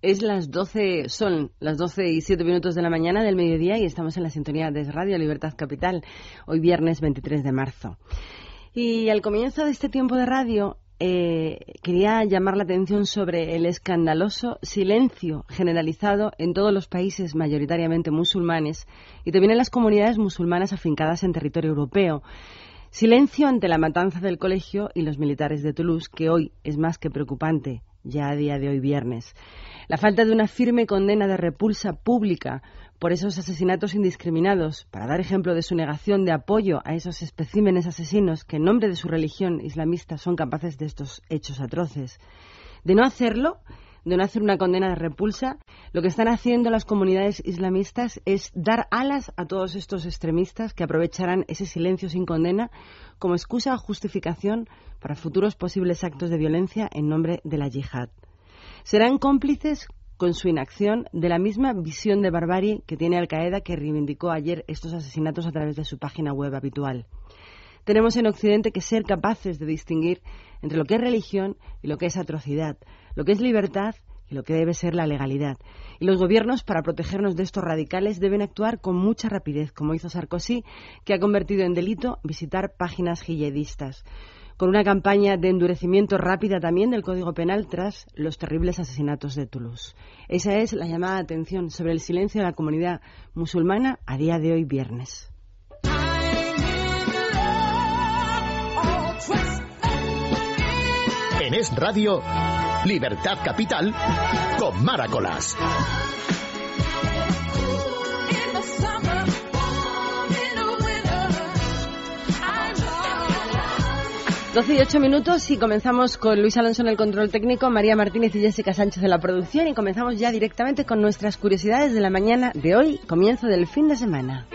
Es las 12, son las 12 y 7 minutos de la mañana del mediodía y estamos en la sintonía de Radio Libertad Capital, hoy viernes 23 de marzo. Y al comienzo de este tiempo de radio eh, quería llamar la atención sobre el escandaloso silencio generalizado en todos los países mayoritariamente musulmanes y también en las comunidades musulmanas afincadas en territorio europeo. Silencio ante la matanza del colegio y los militares de Toulouse, que hoy es más que preocupante, ya a día de hoy viernes. La falta de una firme condena de repulsa pública por esos asesinatos indiscriminados, para dar ejemplo de su negación de apoyo a esos especímenes asesinos que en nombre de su religión islamista son capaces de estos hechos atroces. De no hacerlo, de no hacer una condena de repulsa, lo que están haciendo las comunidades islamistas es dar alas a todos estos extremistas que aprovecharán ese silencio sin condena como excusa o justificación para futuros posibles actos de violencia en nombre de la yihad serán cómplices con su inacción de la misma visión de barbarie que tiene Al Qaeda que reivindicó ayer estos asesinatos a través de su página web habitual. Tenemos en Occidente que ser capaces de distinguir entre lo que es religión y lo que es atrocidad, lo que es libertad y lo que debe ser la legalidad. Y los gobiernos, para protegernos de estos radicales, deben actuar con mucha rapidez, como hizo Sarkozy, que ha convertido en delito visitar páginas jihadistas con una campaña de endurecimiento rápida también del Código Penal tras los terribles asesinatos de Toulouse. Esa es la llamada de atención sobre el silencio de la comunidad musulmana a día de hoy viernes. En Es Radio, Libertad Capital, con Maracolas. 12 y 8 minutos y comenzamos con Luis Alonso en el control técnico, María Martínez y Jessica Sánchez en la producción y comenzamos ya directamente con nuestras curiosidades de la mañana de hoy, comienzo del fin de semana.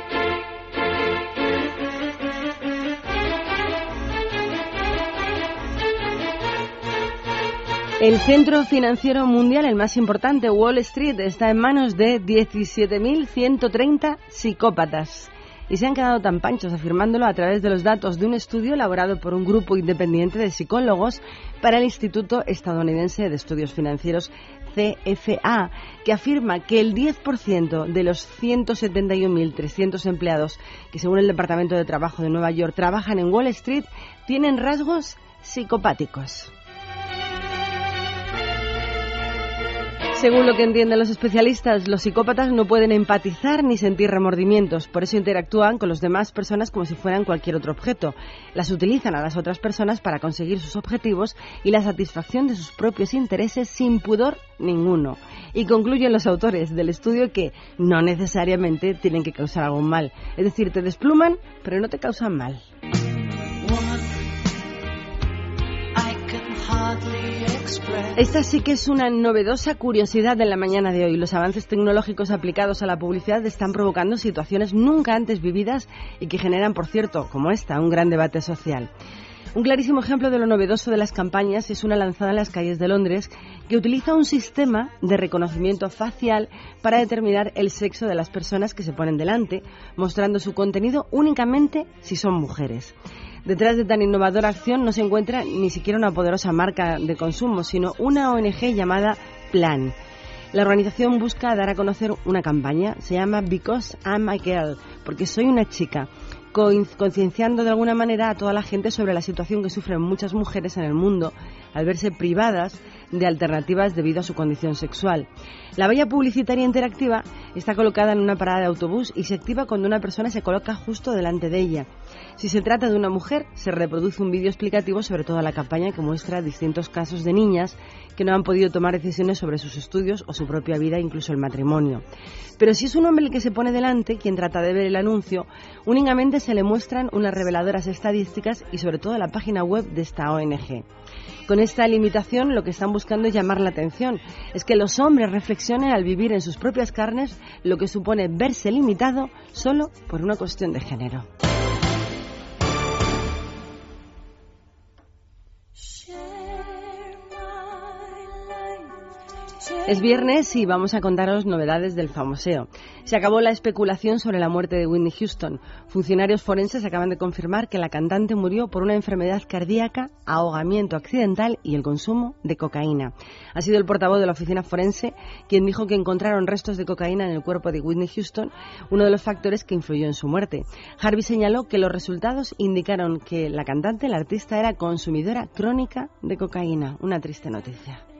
El centro financiero mundial, el más importante, Wall Street, está en manos de 17.130 psicópatas y se han quedado tan panchos afirmándolo a través de los datos de un estudio elaborado por un grupo independiente de psicólogos para el Instituto Estadounidense de Estudios Financieros CFA, que afirma que el 10% de los 171.300 empleados que según el Departamento de Trabajo de Nueva York trabajan en Wall Street tienen rasgos psicopáticos. Según lo que entienden los especialistas, los psicópatas no pueden empatizar ni sentir remordimientos, por eso interactúan con las demás personas como si fueran cualquier otro objeto. Las utilizan a las otras personas para conseguir sus objetivos y la satisfacción de sus propios intereses sin pudor ninguno. Y concluyen los autores del estudio que no necesariamente tienen que causar algún mal. Es decir, te despluman, pero no te causan mal. Esta sí que es una novedosa curiosidad de la mañana de hoy. Los avances tecnológicos aplicados a la publicidad están provocando situaciones nunca antes vividas y que generan, por cierto, como esta, un gran debate social. Un clarísimo ejemplo de lo novedoso de las campañas es una lanzada en las calles de Londres que utiliza un sistema de reconocimiento facial para determinar el sexo de las personas que se ponen delante, mostrando su contenido únicamente si son mujeres. Detrás de tan innovadora acción no se encuentra ni siquiera una poderosa marca de consumo, sino una ONG llamada Plan. La organización busca dar a conocer una campaña, se llama Because I'm a Girl, porque soy una chica, concienciando de alguna manera a toda la gente sobre la situación que sufren muchas mujeres en el mundo al verse privadas de alternativas debido a su condición sexual. La valla publicitaria interactiva está colocada en una parada de autobús y se activa cuando una persona se coloca justo delante de ella. Si se trata de una mujer, se reproduce un vídeo explicativo sobre toda la campaña que muestra distintos casos de niñas que no han podido tomar decisiones sobre sus estudios o su propia vida, incluso el matrimonio. Pero si es un hombre el que se pone delante, quien trata de ver el anuncio, únicamente se le muestran unas reveladoras estadísticas y sobre todo la página web de esta ONG. Con esta limitación lo que están buscando es llamar la atención, es que los hombres reflexionen al vivir en sus propias carnes lo que supone verse limitado solo por una cuestión de género. Es viernes y vamos a contaros novedades del famoseo. Se acabó la especulación sobre la muerte de Whitney Houston. Funcionarios forenses acaban de confirmar que la cantante murió por una enfermedad cardíaca, ahogamiento accidental y el consumo de cocaína. Ha sido el portavoz de la oficina forense quien dijo que encontraron restos de cocaína en el cuerpo de Whitney Houston, uno de los factores que influyó en su muerte. Harvey señaló que los resultados indicaron que la cantante, la artista, era consumidora crónica de cocaína. Una triste noticia.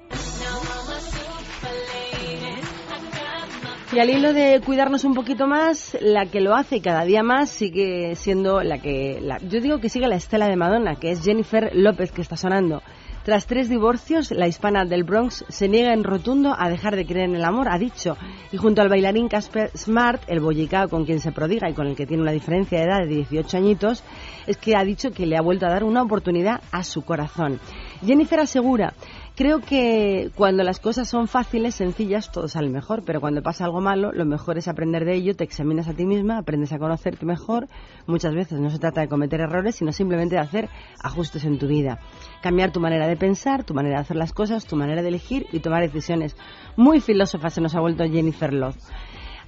Y al hilo de cuidarnos un poquito más, la que lo hace cada día más sigue siendo la que, yo digo que sigue la estela de Madonna, que es Jennifer López, que está sonando. Tras tres divorcios, la hispana del Bronx se niega en rotundo a dejar de creer en el amor, ha dicho. Y junto al bailarín Casper Smart, el bollicao con quien se prodiga y con el que tiene una diferencia de edad de 18 añitos, es que ha dicho que le ha vuelto a dar una oportunidad a su corazón. Jennifer asegura Creo que cuando las cosas son fáciles, sencillas, todo sale mejor, pero cuando pasa algo malo, lo mejor es aprender de ello, te examinas a ti misma, aprendes a conocerte mejor. Muchas veces no se trata de cometer errores, sino simplemente de hacer ajustes en tu vida. Cambiar tu manera de pensar, tu manera de hacer las cosas, tu manera de elegir y tomar decisiones. Muy filósofa se nos ha vuelto Jennifer Love.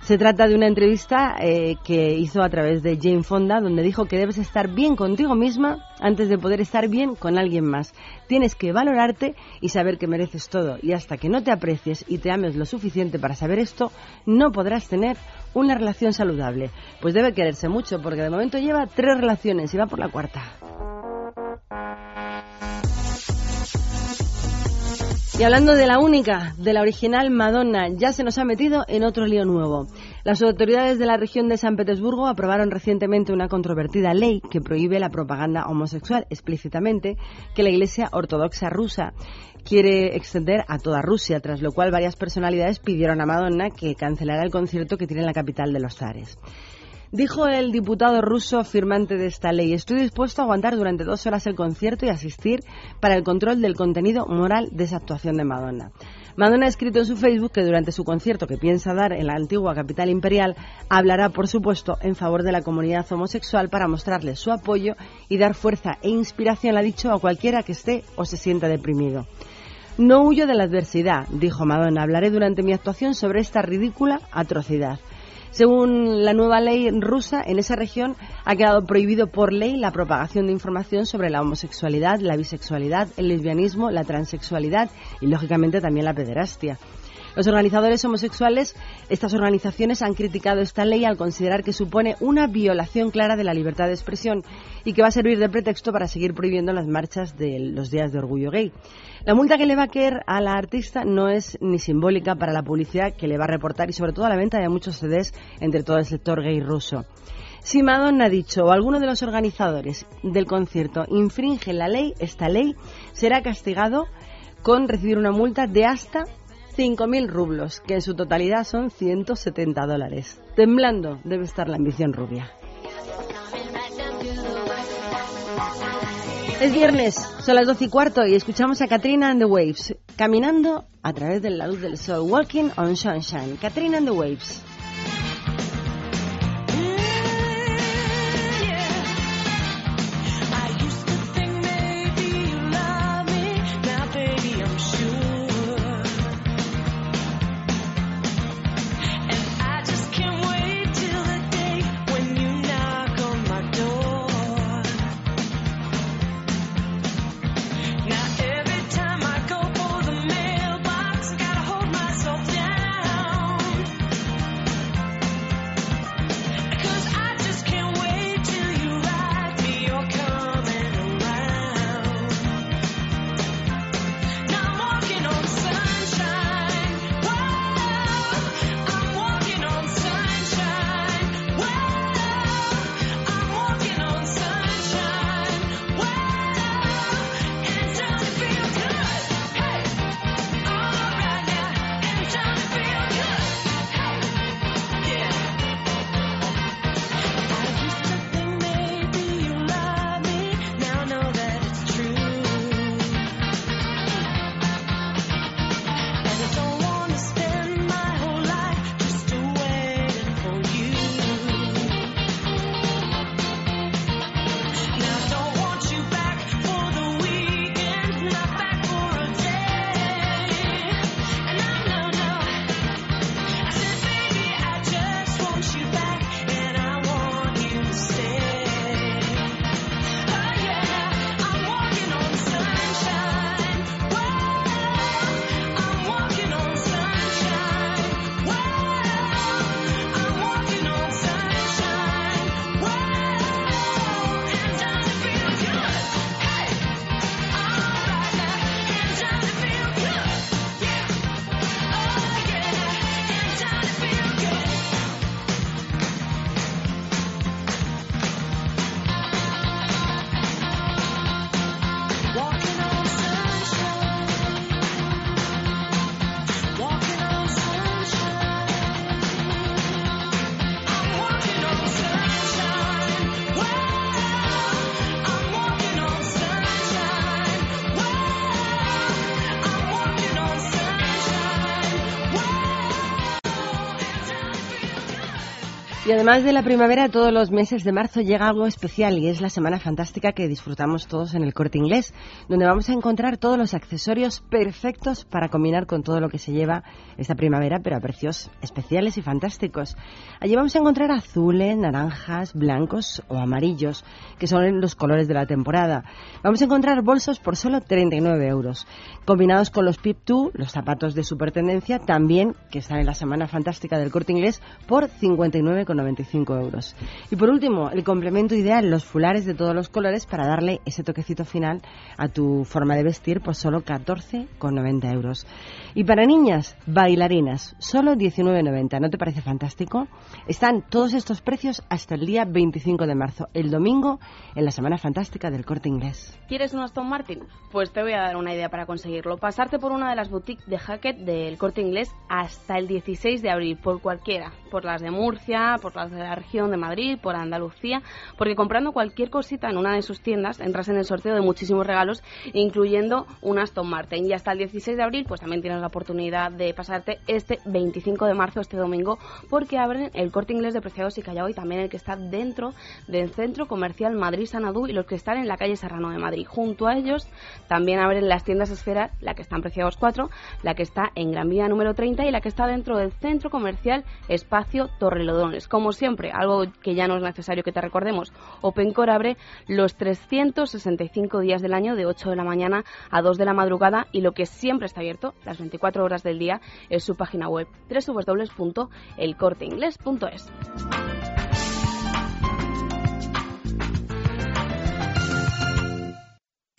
Se trata de una entrevista eh, que hizo a través de Jane Fonda, donde dijo que debes estar bien contigo misma antes de poder estar bien con alguien más. Tienes que valorarte y saber que mereces todo. Y hasta que no te aprecies y te ames lo suficiente para saber esto, no podrás tener una relación saludable. Pues debe quererse mucho, porque de momento lleva tres relaciones y va por la cuarta. Y hablando de la única, de la original Madonna, ya se nos ha metido en otro lío nuevo. Las autoridades de la región de San Petersburgo aprobaron recientemente una controvertida ley que prohíbe la propaganda homosexual explícitamente que la Iglesia Ortodoxa rusa quiere extender a toda Rusia, tras lo cual varias personalidades pidieron a Madonna que cancelara el concierto que tiene en la capital de los zares. Dijo el diputado ruso firmante de esta ley, estoy dispuesto a aguantar durante dos horas el concierto y asistir para el control del contenido moral de esa actuación de Madonna. Madonna ha escrito en su Facebook que durante su concierto que piensa dar en la antigua capital imperial hablará, por supuesto, en favor de la comunidad homosexual para mostrarle su apoyo y dar fuerza e inspiración, ha dicho, a cualquiera que esté o se sienta deprimido. No huyo de la adversidad, dijo Madonna. Hablaré durante mi actuación sobre esta ridícula atrocidad. Según la nueva ley rusa, en esa región ha quedado prohibido por ley la propagación de información sobre la homosexualidad, la bisexualidad, el lesbianismo, la transexualidad y, lógicamente, también la pederastia. Los organizadores homosexuales, estas organizaciones han criticado esta ley al considerar que supone una violación clara de la libertad de expresión y que va a servir de pretexto para seguir prohibiendo las marchas de los días de orgullo gay. La multa que le va a caer a la artista no es ni simbólica para la publicidad que le va a reportar y sobre todo a la venta de muchos CDs entre todo el sector gay ruso. Si Madonna ha dicho o alguno de los organizadores del concierto infringe la ley, esta ley será castigado con recibir una multa de hasta 5.000 rublos, que en su totalidad son 170 dólares. Temblando debe estar la ambición rubia. Es viernes, son las 12 y cuarto y escuchamos a Katrina and the Waves, caminando a través de la luz del sol, Walking on Sunshine. Katrina and the Waves. Y además de la primavera, todos los meses de marzo llega algo especial y es la semana fantástica que disfrutamos todos en el corte inglés, donde vamos a encontrar todos los accesorios perfectos para combinar con todo lo que se lleva esta primavera, pero a precios especiales y fantásticos. Allí vamos a encontrar azules, naranjas, blancos o amarillos, que son los colores de la temporada. Vamos a encontrar bolsos por solo 39 euros, combinados con los Pip 2, los zapatos de supertendencia, también que están en la semana fantástica del corte inglés, por 59,90 95 euros. Y por último, el complemento ideal, los fulares de todos los colores para darle ese toquecito final a tu forma de vestir por solo 14,90 euros. Y para niñas, bailarinas, solo 19,90. ¿No te parece fantástico? Están todos estos precios hasta el día 25 de marzo, el domingo, en la Semana Fantástica del Corte Inglés. ¿Quieres un Aston Martin? Pues te voy a dar una idea para conseguirlo. Pasarte por una de las boutiques de Hackett del Corte Inglés hasta el 16 de abril, por cualquiera, por las de Murcia, por las de la región de Madrid, por Andalucía, porque comprando cualquier cosita en una de sus tiendas entras en el sorteo de muchísimos regalos, incluyendo un Aston Martin. Y hasta el 16 de abril, pues también tienes la oportunidad de pasarte este 25 de marzo, este domingo, porque abren el corte inglés de Preciados y Callao y también el que está dentro del centro comercial Madrid Sanadú y los que están en la calle Serrano de Madrid. Junto a ellos también abren las tiendas Esfera, la que está en Preciados 4, la que está en Gran Vía número 30 y la que está dentro del centro comercial Espacio Torrelodones como siempre, algo que ya no es necesario que te recordemos, OpenCore abre los 365 días del año de 8 de la mañana a 2 de la madrugada y lo que siempre está abierto las 24 horas del día es su página web www.elcorteingles.es.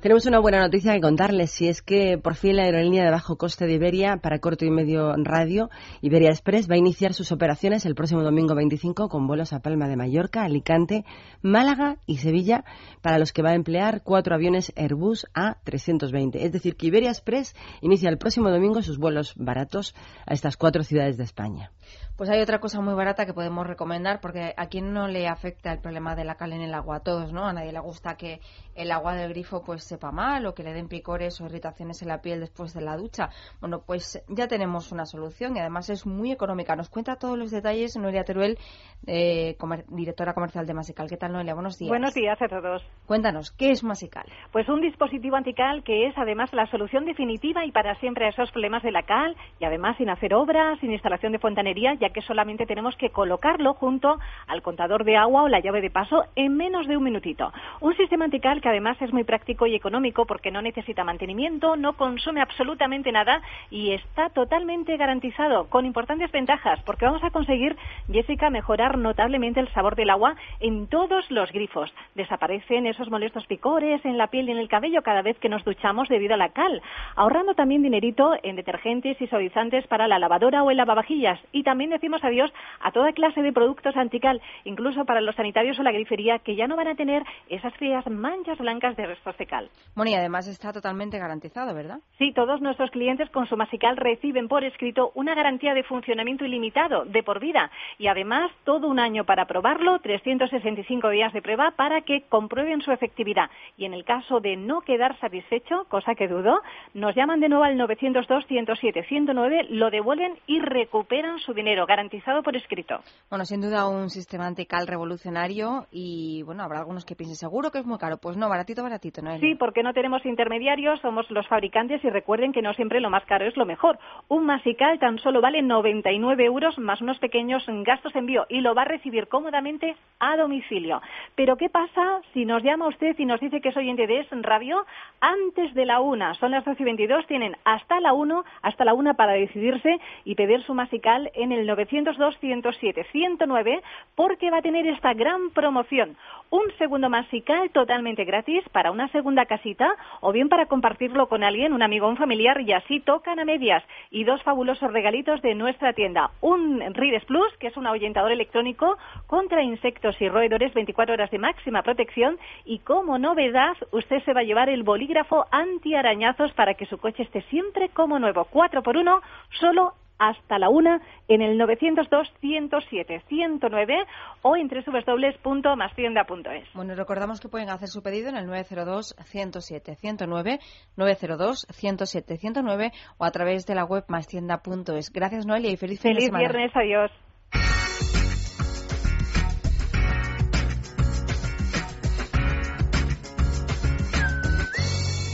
Tenemos una buena noticia que contarles, si es que por fin la aerolínea de bajo coste de Iberia para corto y medio radio, Iberia Express, va a iniciar sus operaciones el próximo domingo 25 con vuelos a Palma de Mallorca, Alicante, Málaga y Sevilla, para los que va a emplear cuatro aviones Airbus A320. Es decir, que Iberia Express inicia el próximo domingo sus vuelos baratos a estas cuatro ciudades de España. Pues hay otra cosa muy barata que podemos recomendar, porque a quien no le afecta el problema de la cal en el agua, a todos, ¿no? A nadie le gusta que el agua del grifo pues sepa mal o que le den picores o irritaciones en la piel después de la ducha. Bueno, pues ya tenemos una solución y además es muy económica. Nos cuenta todos los detalles Noelia Teruel, eh, directora comercial de Masical. ¿Qué tal, Noelia? Buenos días. Buenos días a todos. Cuéntanos, ¿qué es Masical? Pues un dispositivo antical que es además la solución definitiva y para siempre a esos problemas de la cal y además sin hacer obras, sin instalación de fontanería, ya que solamente tenemos que colocarlo junto al contador de agua o la llave de paso en menos de un minutito. Un sistema antical que además es muy práctico y económico porque no necesita mantenimiento, no consume absolutamente nada y está totalmente garantizado con importantes ventajas porque vamos a conseguir, Jessica, mejorar notablemente el sabor del agua en todos los grifos. Desaparecen esos molestos picores en la piel y en el cabello cada vez que nos duchamos debido a la cal, ahorrando también dinerito en detergentes y suavizantes para la lavadora o el lavavajillas y también decimos adiós a toda clase de productos antical, incluso para los sanitarios o la grifería, que ya no van a tener esas feas manchas blancas de restos de cal. Bueno, y además está totalmente garantizado, ¿verdad? Sí, todos nuestros clientes con su Masical reciben por escrito una garantía de funcionamiento ilimitado, de por vida, y además todo un año para probarlo, 365 días de prueba para que comprueben su efectividad. Y en el caso de no quedar satisfecho, cosa que dudo, nos llaman de nuevo al 902 107 109, lo devuelven y recuperan su dinero garantizado por escrito. Bueno, sin duda un sistema antical revolucionario y bueno, habrá algunos que piensen seguro que es muy caro. Pues no, baratito, baratito, ¿no? Sí, porque no tenemos intermediarios, somos los fabricantes y recuerden que no siempre lo más caro es lo mejor. Un masical tan solo vale 99 euros más unos pequeños gastos de envío y lo va a recibir cómodamente a domicilio. Pero ¿qué pasa si nos llama usted y nos dice que es oyente de Es Radio antes de la una? Son las 12 y 22, tienen hasta la 1, hasta la una para decidirse y pedir su masical en el 902-107-109 porque va a tener esta gran promoción. Un segundo masical totalmente gratis para una segunda casita o bien para compartirlo con alguien, un amigo un familiar y así tocan a medias. Y dos fabulosos regalitos de nuestra tienda. Un Rides Plus, que es un ahuyentador electrónico contra insectos y roedores 24 horas de máxima protección y como novedad usted se va a llevar el bolígrafo antiarañazos para que su coche esté siempre como nuevo. 4 por 1 solo hasta la una en el 902-107-109 o en www.mastienda.es. Bueno, recordamos que pueden hacer su pedido en el 902-107-109, 902-107-109 o a través de la web mastienda.es. Gracias, Noelia, y feliz fin Feliz de viernes, adiós.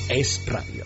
Es radio.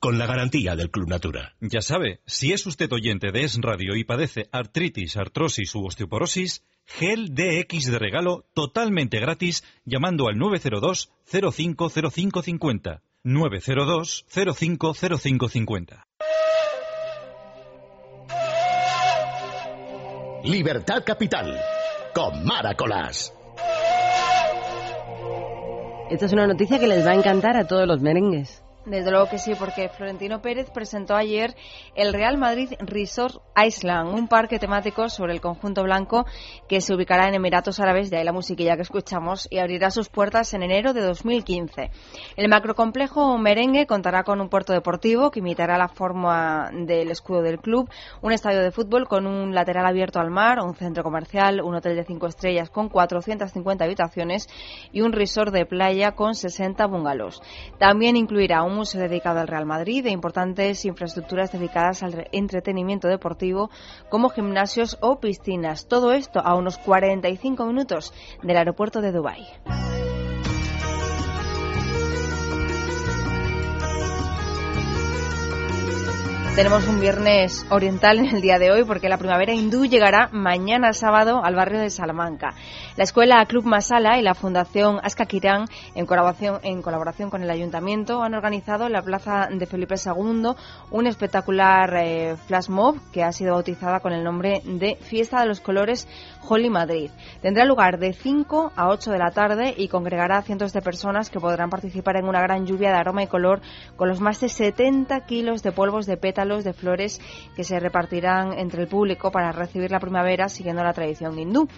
Con la garantía del Club Natura. Ya sabe, si es usted oyente de Es Radio y padece artritis, artrosis u osteoporosis, gel DX de regalo totalmente gratis llamando al 902 050550. 902 050550. Libertad Capital. Con Mara Colás. Esta es una noticia que les va a encantar a todos los merengues. Desde luego que sí, porque Florentino Pérez presentó ayer el Real Madrid Resort Island, un parque temático sobre el conjunto blanco que se ubicará en Emiratos Árabes, de ahí la musiquilla que escuchamos, y abrirá sus puertas en enero de 2015. El macrocomplejo merengue contará con un puerto deportivo que imitará la forma del escudo del club, un estadio de fútbol con un lateral abierto al mar, un centro comercial, un hotel de cinco estrellas con 450 habitaciones y un resort de playa con 60 bungalows. También incluirá un museo dedicado al Real Madrid e importantes infraestructuras dedicadas al entretenimiento deportivo como gimnasios o piscinas. Todo esto a unos 45 minutos del aeropuerto de Dubái. Tenemos un viernes oriental en el día de hoy porque la primavera hindú llegará mañana sábado al barrio de Salamanca. La escuela Club Masala y la Fundación Aska Kiran, en colaboración, en colaboración con el Ayuntamiento, han organizado en la Plaza de Felipe II un espectacular eh, flash mob que ha sido bautizada con el nombre de Fiesta de los Colores Holy Madrid. Tendrá lugar de 5 a 8 de la tarde y congregará a cientos de personas que podrán participar en una gran lluvia de aroma y color con los más de 70 kilos de polvos de pétalos de flores que se repartirán entre el público para recibir la primavera siguiendo la tradición hindú.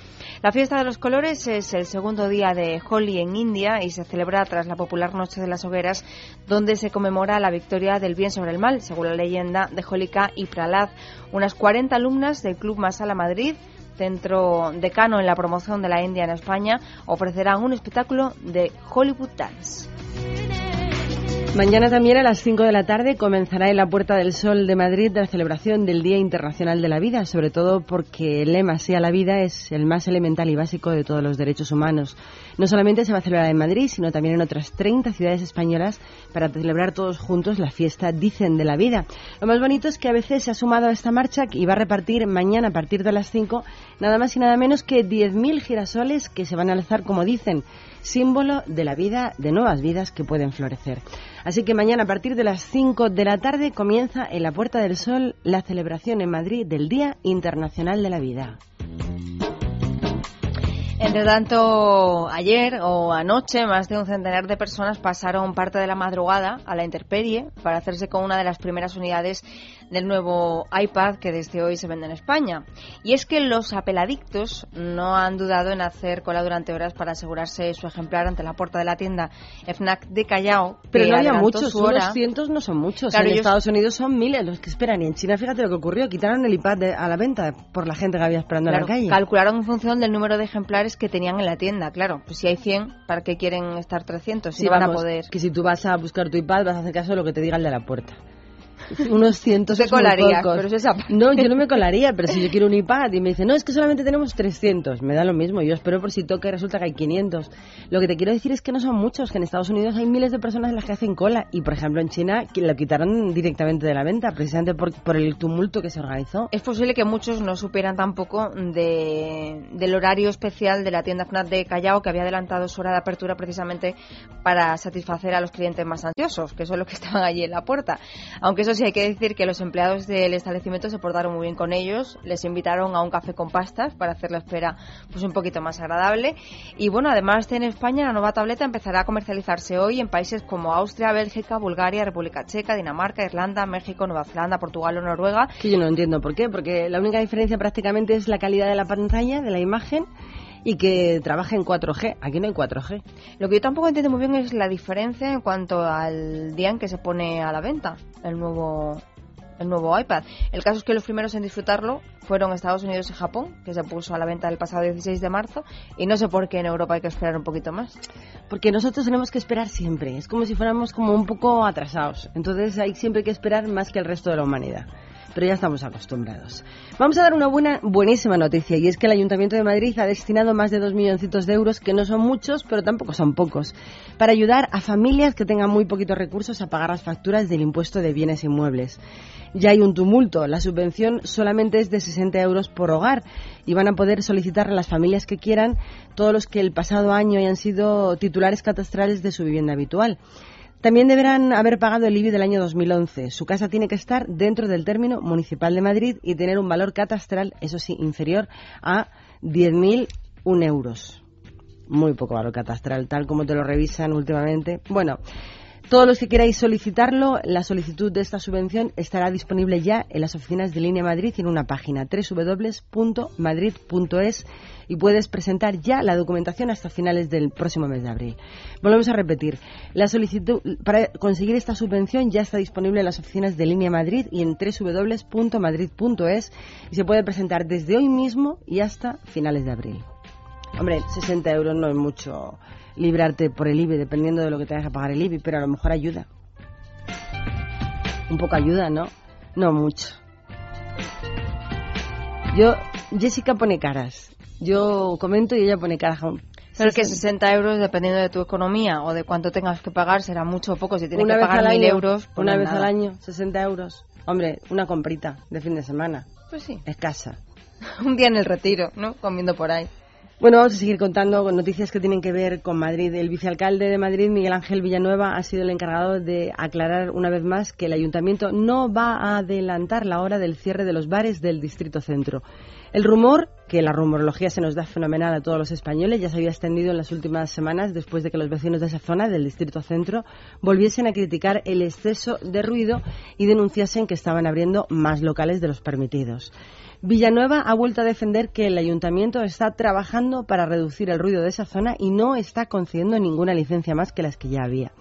La fiesta de los colores es el segundo día de Holi en India y se celebra tras la popular Noche de las Hogueras, donde se conmemora la victoria del bien sobre el mal, según la leyenda de Holika y Pralad. Unas 40 alumnas del Club Masala Madrid centro decano en la promoción de la India en España, ofrecerán un espectáculo de Hollywood Dance. Mañana también a las 5 de la tarde comenzará en la Puerta del Sol de Madrid la celebración del Día Internacional de la Vida, sobre todo porque el lema Sea la vida es el más elemental y básico de todos los derechos humanos. No solamente se va a celebrar en Madrid, sino también en otras 30 ciudades españolas para celebrar todos juntos la fiesta Dicen de la Vida. Lo más bonito es que a veces se ha sumado a esta marcha y va a repartir mañana a partir de las 5 nada más y nada menos que 10.000 girasoles que se van a alzar, como dicen, símbolo de la vida, de nuevas vidas que pueden florecer. Así que mañana a partir de las 5 de la tarde comienza en la Puerta del Sol la celebración en Madrid del Día Internacional de la Vida. Entre tanto, ayer o anoche, más de un centenar de personas pasaron parte de la madrugada a la intemperie para hacerse con una de las primeras unidades del nuevo iPad que desde hoy se vende en España. Y es que los apeladictos no han dudado en hacer cola durante horas para asegurarse su ejemplar ante la puerta de la tienda FNAC de Callao. Pero no había muchos, unos cientos no son muchos. Claro, en Estados Unidos son miles los que esperan. Y en China, fíjate lo que ocurrió, quitaron el iPad de- a la venta por la gente que había esperando Claro, en la calle. calcularon en función del número de ejemplares que tenían en la tienda. Claro, pues si hay 100, ¿para qué quieren estar 300? Si Sí, van a poder. que si tú vas a buscar tu iPad vas a hacer caso de lo que te diga el de la puerta. Unos cientos Te pero es esa parte. No, yo no me colaría, pero si yo quiero un iPad y me dice, no, es que solamente tenemos 300, me da lo mismo. Yo espero por si toca y resulta que hay 500. Lo que te quiero decir es que no son muchos, que en Estados Unidos hay miles de personas en las que hacen cola. Y, por ejemplo, en China lo quitaron directamente de la venta, precisamente por, por el tumulto que se organizó. Es posible que muchos no supieran tampoco de, del horario especial de la tienda FNAC de Callao, que había adelantado su hora de apertura precisamente para satisfacer a los clientes más ansiosos, que son los que estaban allí en la puerta. Aunque eso sí hay que decir que los empleados del establecimiento se portaron muy bien con ellos, les invitaron a un café con pastas para hacer la espera pues un poquito más agradable. Y bueno, además en España la nueva tableta empezará a comercializarse hoy en países como Austria, Bélgica, Bulgaria, República Checa, Dinamarca, Irlanda, México, Nueva Zelanda, Portugal o Noruega. Que yo no entiendo por qué, porque la única diferencia prácticamente es la calidad de la pantalla, de la imagen, y que trabaja en 4G. Aquí no hay 4G. Lo que yo tampoco entiendo muy bien es la diferencia en cuanto al día en que se pone a la venta el nuevo el nuevo iPad. El caso es que los primeros en disfrutarlo fueron Estados Unidos y Japón, que se puso a la venta el pasado 16 de marzo, y no sé por qué en Europa hay que esperar un poquito más. Porque nosotros tenemos que esperar siempre. Es como si fuéramos como un poco atrasados. Entonces hay siempre que esperar más que el resto de la humanidad. Pero ya estamos acostumbrados. Vamos a dar una buena, buenísima noticia y es que el Ayuntamiento de Madrid ha destinado más de dos milloncitos de euros, que no son muchos, pero tampoco son pocos, para ayudar a familias que tengan muy poquitos recursos a pagar las facturas del impuesto de bienes inmuebles. Ya hay un tumulto. La subvención solamente es de 60 euros por hogar y van a poder solicitar a las familias que quieran todos los que el pasado año hayan sido titulares catastrales de su vivienda habitual. También deberán haber pagado el IBI del año 2011. Su casa tiene que estar dentro del término municipal de Madrid y tener un valor catastral, eso sí, inferior a 10.001 euros. Muy poco valor catastral, tal como te lo revisan últimamente. Bueno, todos los que queráis solicitarlo, la solicitud de esta subvención estará disponible ya en las oficinas de Línea Madrid y en una página www.madrid.es y puedes presentar ya la documentación hasta finales del próximo mes de abril. Volvemos a repetir, la solicitud para conseguir esta subvención ya está disponible en las oficinas de Línea Madrid y en www.madrid.es y se puede presentar desde hoy mismo y hasta finales de abril. Hombre, 60 euros no es mucho librarte por el IBI, dependiendo de lo que tengas que pagar el IBI, pero a lo mejor ayuda. Un poco ayuda, ¿no? No mucho. Yo, Jessica pone caras. Yo comento y ella pone caras. Pero que 60 euros, dependiendo de tu economía o de cuánto tengas que pagar, será mucho o poco. Si tienes una que vez pagar mil euros, pues una no vez nada. al año, 60 euros. Hombre, una comprita de fin de semana. Pues sí. Escasa. Un día en el retiro, ¿no? Comiendo por ahí. Bueno, vamos a seguir contando con noticias que tienen que ver con Madrid. El vicealcalde de Madrid, Miguel Ángel Villanueva, ha sido el encargado de aclarar una vez más que el ayuntamiento no va a adelantar la hora del cierre de los bares del distrito centro. El rumor, que la rumorología se nos da fenomenal a todos los españoles, ya se había extendido en las últimas semanas después de que los vecinos de esa zona, del distrito centro, volviesen a criticar el exceso de ruido y denunciasen que estaban abriendo más locales de los permitidos. Villanueva ha vuelto a defender que el ayuntamiento está trabajando para reducir el ruido de esa zona y no está concediendo ninguna licencia más que las que ya había.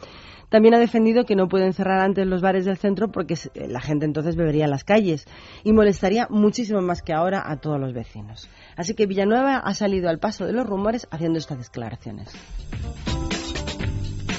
También ha defendido que no pueden cerrar antes los bares del centro porque la gente entonces bebería en las calles y molestaría muchísimo más que ahora a todos los vecinos. Así que Villanueva ha salido al paso de los rumores haciendo estas declaraciones.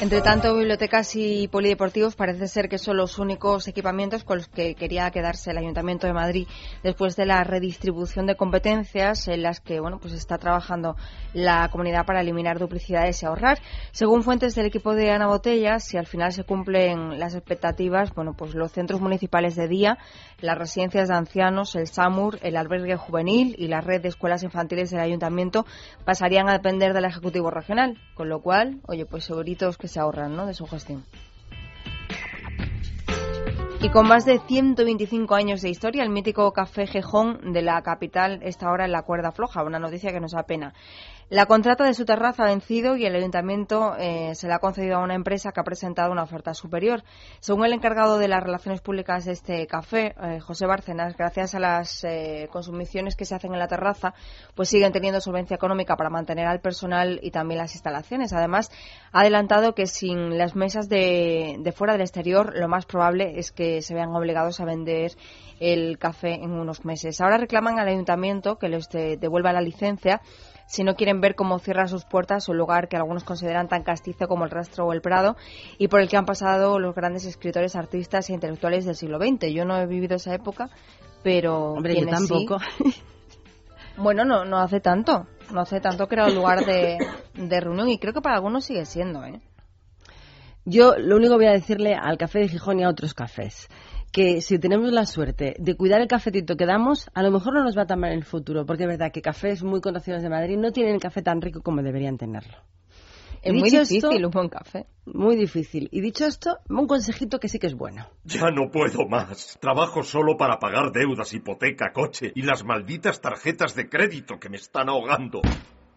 Entre tanto, bibliotecas y polideportivos parece ser que son los únicos equipamientos con los que quería quedarse el Ayuntamiento de Madrid después de la redistribución de competencias en las que bueno, pues está trabajando la comunidad para eliminar duplicidades y ahorrar. Según fuentes del equipo de Ana Botella, si al final se cumplen las expectativas, bueno, pues los centros municipales de día, las residencias de ancianos, el SAMUR, el albergue juvenil y la red de escuelas infantiles del Ayuntamiento pasarían a depender del Ejecutivo Regional, con lo cual, oye, pues seguritos que se ahorran ¿no? de su gestión. Y con más de 125 años de historia, el mítico Café Gejón de la capital está ahora en la cuerda floja, una noticia que nos da pena. La contrata de su terraza ha vencido y el ayuntamiento eh, se la ha concedido a una empresa que ha presentado una oferta superior. Según el encargado de las relaciones públicas de este café, eh, José Bárcenas, gracias a las eh, consumiciones que se hacen en la terraza, pues siguen teniendo solvencia económica para mantener al personal y también las instalaciones. Además, ha adelantado que sin las mesas de, de fuera del exterior, lo más probable es que se vean obligados a vender el café en unos meses. Ahora reclaman al ayuntamiento que les de, devuelva la licencia si no quieren ver cómo cierra sus puertas un lugar que algunos consideran tan castizo como el Rastro o el Prado y por el que han pasado los grandes escritores, artistas e intelectuales del siglo XX. Yo no he vivido esa época, pero Hombre, yo tampoco. bueno, no, no hace tanto. No hace tanto que era un lugar de, de reunión y creo que para algunos sigue siendo, ¿eh? Yo lo único que voy a decirle al café de Gijón y a otros cafés que si tenemos la suerte de cuidar el cafetito que damos, a lo mejor no nos va a tan mal en el futuro, porque es verdad que cafés muy conocidos de Madrid no tienen el café tan rico como deberían tenerlo. Es muy difícil un buen café. Muy difícil. Y dicho esto, un consejito que sí que es bueno. Ya no puedo más. Trabajo solo para pagar deudas, hipoteca, coche y las malditas tarjetas de crédito que me están ahogando.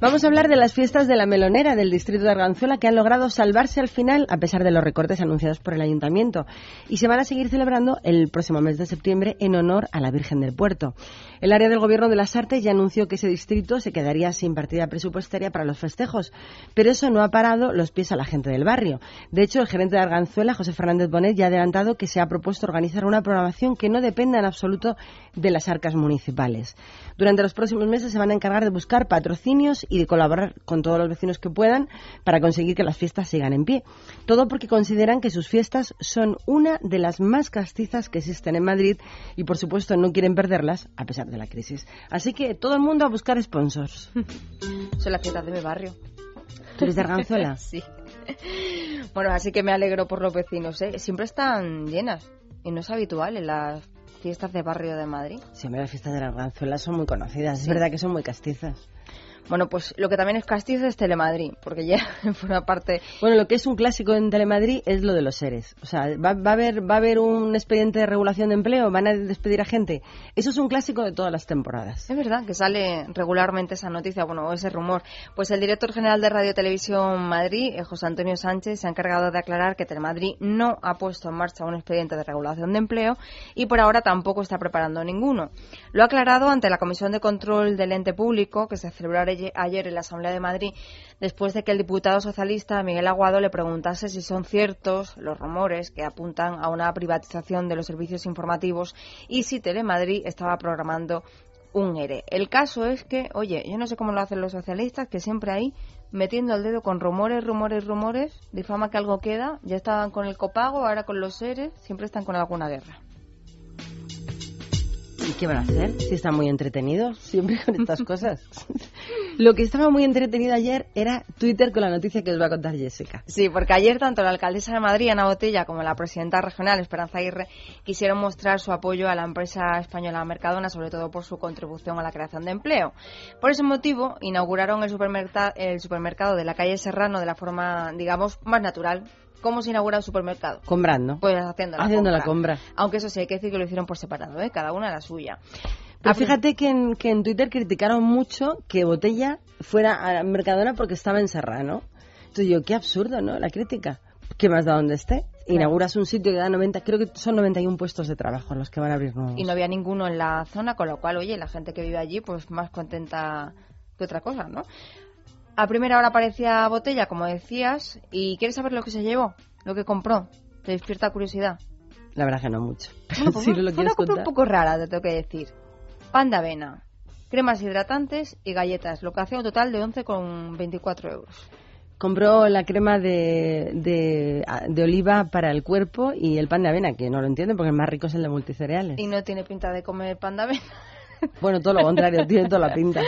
Vamos a hablar de las fiestas de la melonera del distrito de Arganzuela que han logrado salvarse al final a pesar de los recortes anunciados por el ayuntamiento y se van a seguir celebrando el próximo mes de septiembre en honor a la Virgen del Puerto. El área del gobierno de las artes ya anunció que ese distrito se quedaría sin partida presupuestaria para los festejos, pero eso no ha parado los pies a la gente del barrio. De hecho, el gerente de Arganzuela, José Fernández Bonet, ya ha adelantado que se ha propuesto organizar una programación que no dependa en absoluto de las arcas municipales. Durante los próximos meses se van a encargar de buscar patrocinios y de colaborar con todos los vecinos que puedan para conseguir que las fiestas sigan en pie. Todo porque consideran que sus fiestas son una de las más castizas que existen en Madrid y, por supuesto, no quieren perderlas a pesar de la crisis. Así que todo el mundo a buscar sponsors. Son las fiestas de mi barrio. ¿Tú eres de Arganzuela? sí. Bueno, así que me alegro por los vecinos. ¿eh? Siempre están llenas y no es habitual en las fiestas de barrio de Madrid. Siempre las fiestas de Arganzuela son muy conocidas. Es verdad que son muy castizas. Bueno, pues lo que también es castizo es Telemadrid, porque ya una parte... Bueno, lo que es un clásico en Telemadrid es lo de los seres. O sea, ¿va, a haber, ¿va a haber un expediente de regulación de empleo? ¿Van a despedir a gente? Eso es un clásico de todas las temporadas. Es verdad que sale regularmente esa noticia, bueno, ese rumor. Pues el director general de Radio Televisión Madrid, eh, José Antonio Sánchez, se ha encargado de aclarar que Telemadrid no ha puesto en marcha un expediente de regulación de empleo y por ahora tampoco está preparando ninguno. Lo ha aclarado ante la Comisión de Control del Ente Público, que se celebrará ayer en la Asamblea de Madrid, después de que el diputado socialista Miguel Aguado le preguntase si son ciertos los rumores que apuntan a una privatización de los servicios informativos y si Telemadrid estaba programando un ERE. El caso es que, oye, yo no sé cómo lo hacen los socialistas, que siempre ahí metiendo el dedo con rumores, rumores, rumores, difama que algo queda, ya estaban con el copago, ahora con los ERE, siempre están con alguna guerra. ¿Y qué van a hacer? Si están muy entretenidos siempre con estas cosas. Lo que estaba muy entretenido ayer era Twitter con la noticia que os va a contar Jessica. Sí, porque ayer tanto la alcaldesa de Madrid, Ana Botella, como la presidenta regional, Esperanza Aguirre, quisieron mostrar su apoyo a la empresa española Mercadona, sobre todo por su contribución a la creación de empleo. Por ese motivo, inauguraron el, el supermercado de la calle Serrano de la forma, digamos, más natural, ¿Cómo se inaugura el supermercado? Comprando. Pues haciendo la haciendo compra. la compra. Aunque eso sí, hay que decir que lo hicieron por separado, ¿eh? cada una la suya. Pero fíjate que en, que en Twitter criticaron mucho que Botella fuera a Mercadona porque estaba en Serrano. Entonces yo, qué absurdo, ¿no? La crítica. ¿Qué más da donde esté? Inauguras un sitio que da 90, creo que son 91 puestos de trabajo los que van a abrir nuevos. Y no había ninguno en la zona, con lo cual, oye, la gente que vive allí, pues más contenta que otra cosa, ¿no? A primera hora aparecía Botella, como decías, y ¿quieres saber lo que se llevó? Lo que compró. ¿Te despierta curiosidad? La verdad que no mucho. Bueno, pues si no lo fue una compra un poco rara, te tengo que decir. Pan de avena, cremas hidratantes y galletas, lo que hacía un total de 11,24 euros. Compró la crema de, de, de oliva para el cuerpo y el pan de avena, que no lo entiendo porque el más rico es el de multicereales. Y no tiene pinta de comer pan de avena. Bueno, todo lo contrario, tiene toda la pinta.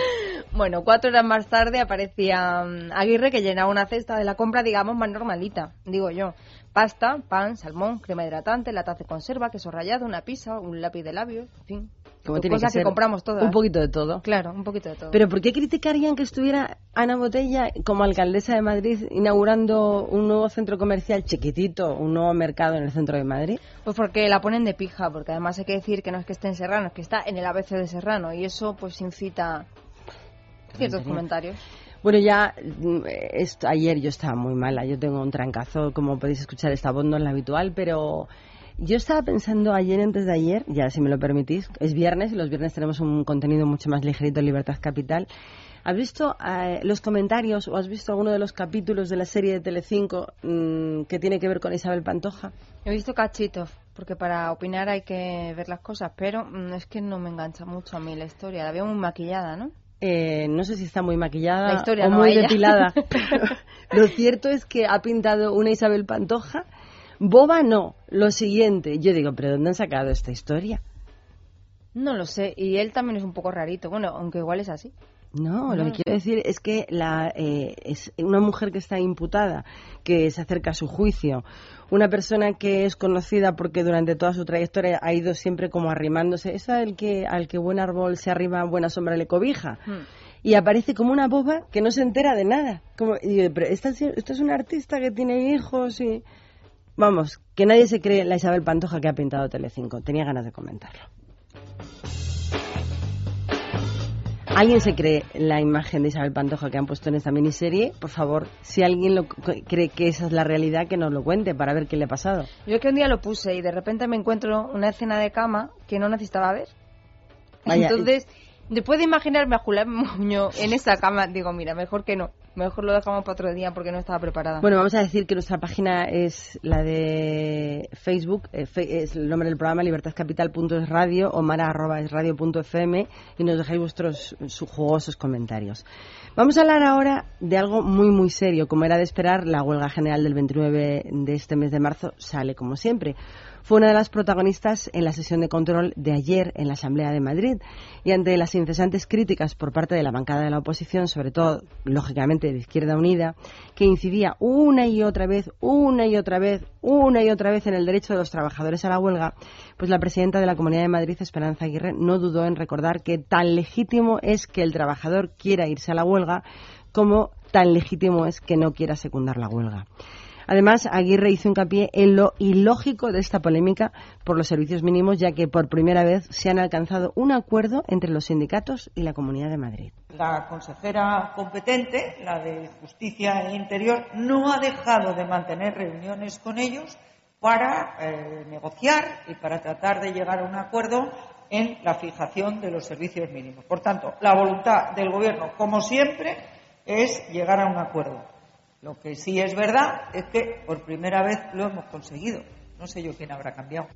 Bueno, cuatro horas más tarde aparecía mm, Aguirre que llenaba una cesta de la compra, digamos, más normalita, digo yo. Pasta, pan, salmón, crema hidratante, latas de conserva, queso rallado, una pizza, un lápiz de labios, en fin. Como tiene cosas que, ser, compramos todas. Un poquito de todo. Claro, un poquito de todo. Pero ¿por qué criticarían que estuviera Ana Botella como alcaldesa de Madrid inaugurando un nuevo centro comercial chiquitito, un nuevo mercado en el centro de Madrid? Pues porque la ponen de pija, porque además hay que decir que no es que esté en Serrano, es que está en el ABC de Serrano y eso pues incita ciertos comentarios. Bueno, ya mm, esto, ayer yo estaba muy mala, yo tengo un trancazo, como podéis escuchar esta voz no es la habitual, pero yo estaba pensando ayer antes de ayer, ya si me lo permitís, es viernes y los viernes tenemos un contenido mucho más ligerito en Libertad Capital. ¿Has visto eh, los comentarios o has visto alguno de los capítulos de la serie de Telecinco mmm, que tiene que ver con Isabel Pantoja? He visto cachitos, porque para opinar hay que ver las cosas, pero mmm, es que no me engancha mucho a mí la historia. La veo muy maquillada, ¿no? Eh, no sé si está muy maquillada La historia o no, muy ella. depilada. pero lo cierto es que ha pintado una Isabel Pantoja. Boba no. Lo siguiente. Yo digo, ¿pero dónde han sacado esta historia? No lo sé, y él también es un poco rarito, bueno, aunque igual es así. No, lo que quiero decir es que la, eh, es una mujer que está imputada, que se acerca a su juicio, una persona que es conocida porque durante toda su trayectoria ha ido siempre como arrimándose, es al que, al que buen árbol se arriba, buena sombra le cobija. Hmm. Y aparece como una boba que no se entera de nada. Como, y pero esta, es una artista que tiene hijos y... Vamos, que nadie se cree la Isabel Pantoja que ha pintado Telecinco. Tenía ganas de comentarlo. ¿Alguien se cree la imagen de Isabel Pantoja que han puesto en esta miniserie? Por favor, si alguien lo cree que esa es la realidad, que nos lo cuente para ver qué le ha pasado. Yo que un día lo puse y de repente me encuentro una escena de cama que no necesitaba ver. Vaya, Entonces, después de imaginarme a Julián Muñoz en esa cama, digo, mira, mejor que no. Mejor lo dejamos para otro día porque no estaba preparada. Bueno, vamos a decir que nuestra página es la de Facebook, eh, es el nombre del programa libertadcapital.es o mara.esradio.fm y nos dejáis vuestros su- jugosos comentarios. Vamos a hablar ahora de algo muy, muy serio. Como era de esperar, la huelga general del 29 de este mes de marzo sale como siempre. Fue una de las protagonistas en la sesión de control de ayer en la Asamblea de Madrid y ante las incesantes críticas por parte de la bancada de la oposición, sobre todo, lógicamente, de Izquierda Unida, que incidía una y otra vez, una y otra vez, una y otra vez en el derecho de los trabajadores a la huelga, pues la presidenta de la Comunidad de Madrid, Esperanza Aguirre, no dudó en recordar que tan legítimo es que el trabajador quiera irse a la huelga como tan legítimo es que no quiera secundar la huelga. Además, Aguirre hizo hincapié en lo ilógico de esta polémica por los servicios mínimos, ya que por primera vez se han alcanzado un acuerdo entre los sindicatos y la Comunidad de Madrid. La consejera competente, la de Justicia e Interior, no ha dejado de mantener reuniones con ellos para eh, negociar y para tratar de llegar a un acuerdo en la fijación de los servicios mínimos. Por tanto, la voluntad del Gobierno, como siempre, es llegar a un acuerdo. Lo que sí es verdad es que por primera vez lo hemos conseguido. No sé yo quién habrá cambiado.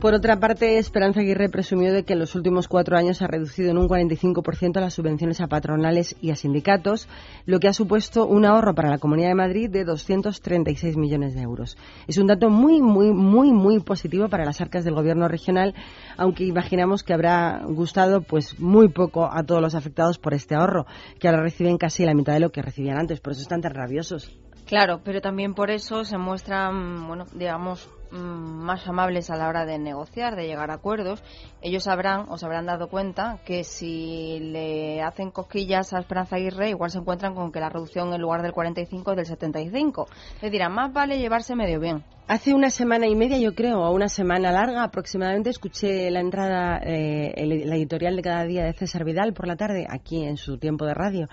Por otra parte, Esperanza Aguirre presumió de que en los últimos cuatro años ha reducido en un 45% las subvenciones a patronales y a sindicatos, lo que ha supuesto un ahorro para la Comunidad de Madrid de 236 millones de euros. Es un dato muy, muy, muy, muy positivo para las arcas del Gobierno regional, aunque imaginamos que habrá gustado pues muy poco a todos los afectados por este ahorro, que ahora reciben casi la mitad de lo que recibían antes. Por eso están tan rabiosos. Claro, pero también por eso se muestran, bueno, digamos, más amables a la hora de negociar, de llegar a acuerdos. Ellos sabrán, o se habrán dado cuenta, que si le hacen cosquillas a Esperanza Aguirre, igual se encuentran con que la reducción en lugar del 45 es del 75. Le dirán, más vale llevarse medio bien. Hace una semana y media, yo creo, o una semana larga aproximadamente, escuché la entrada, eh, la editorial de cada día de César Vidal por la tarde, aquí en su tiempo de radio.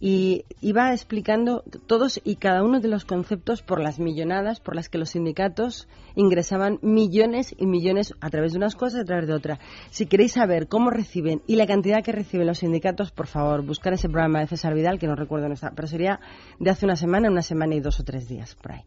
Y iba explicando todos y cada uno de los conceptos por las millonadas por las que los sindicatos ingresaban millones y millones a través de unas cosas y a través de otras. Si queréis saber cómo reciben y la cantidad que reciben los sindicatos, por favor, buscar ese programa de César Vidal, que no recuerdo no está, pero sería de hace una semana, una semana y dos o tres días por ahí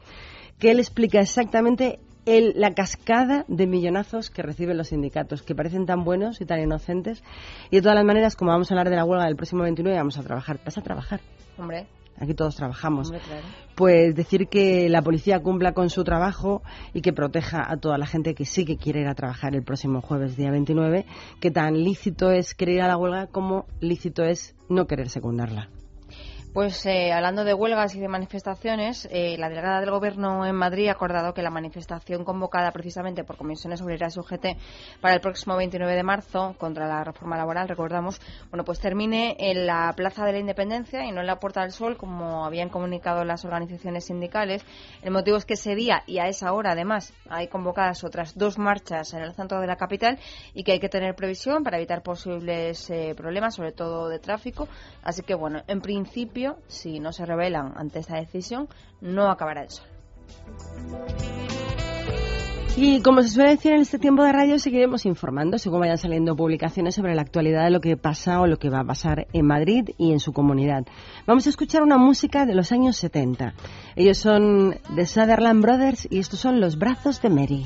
que él explica exactamente el- la cascada de millonazos que reciben los sindicatos, que parecen tan buenos y tan inocentes. Y de todas las maneras, como vamos a hablar de la huelga del próximo 29, vamos a trabajar. ¿Vas a trabajar? Hombre, Aquí todos trabajamos. hombre, claro. Pues decir que la policía cumpla con su trabajo y que proteja a toda la gente que sí que quiere ir a trabajar el próximo jueves, día 29, que tan lícito es querer ir a la huelga como lícito es no querer secundarla. Pues eh, hablando de huelgas y de manifestaciones, eh, la delegada del Gobierno en Madrid ha acordado que la manifestación convocada precisamente por Comisiones Obreras y UGT para el próximo 29 de marzo contra la reforma laboral, recordamos, bueno, pues termine en la Plaza de la Independencia y no en la Puerta del Sol, como habían comunicado las organizaciones sindicales. El motivo es que ese día y a esa hora, además, hay convocadas otras dos marchas en el centro de la capital y que hay que tener previsión para evitar posibles eh, problemas, sobre todo de tráfico. Así que, bueno, en principio, si no se rebelan ante esta decisión, no acabará el sol. Y como se suele decir en este tiempo de radio, seguiremos informando según vayan saliendo publicaciones sobre la actualidad de lo que pasa o lo que va a pasar en Madrid y en su comunidad. Vamos a escuchar una música de los años 70. Ellos son The Sutherland Brothers y estos son Los Brazos de Mary.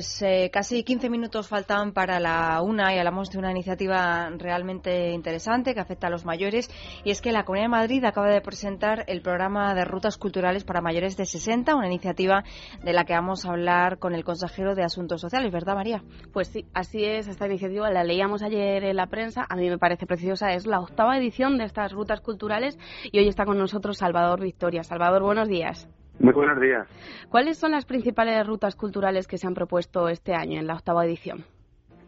Pues eh, casi 15 minutos faltan para la una y hablamos de una iniciativa realmente interesante que afecta a los mayores y es que la Comunidad de Madrid acaba de presentar el programa de rutas culturales para mayores de 60, una iniciativa de la que vamos a hablar con el consejero de Asuntos Sociales, ¿verdad María? Pues sí, así es, esta iniciativa la leíamos ayer en la prensa, a mí me parece preciosa, es la octava edición de estas rutas culturales y hoy está con nosotros Salvador Victoria. Salvador, buenos días. Muy buenos días. ¿Cuáles son las principales rutas culturales que se han propuesto este año en la octava edición?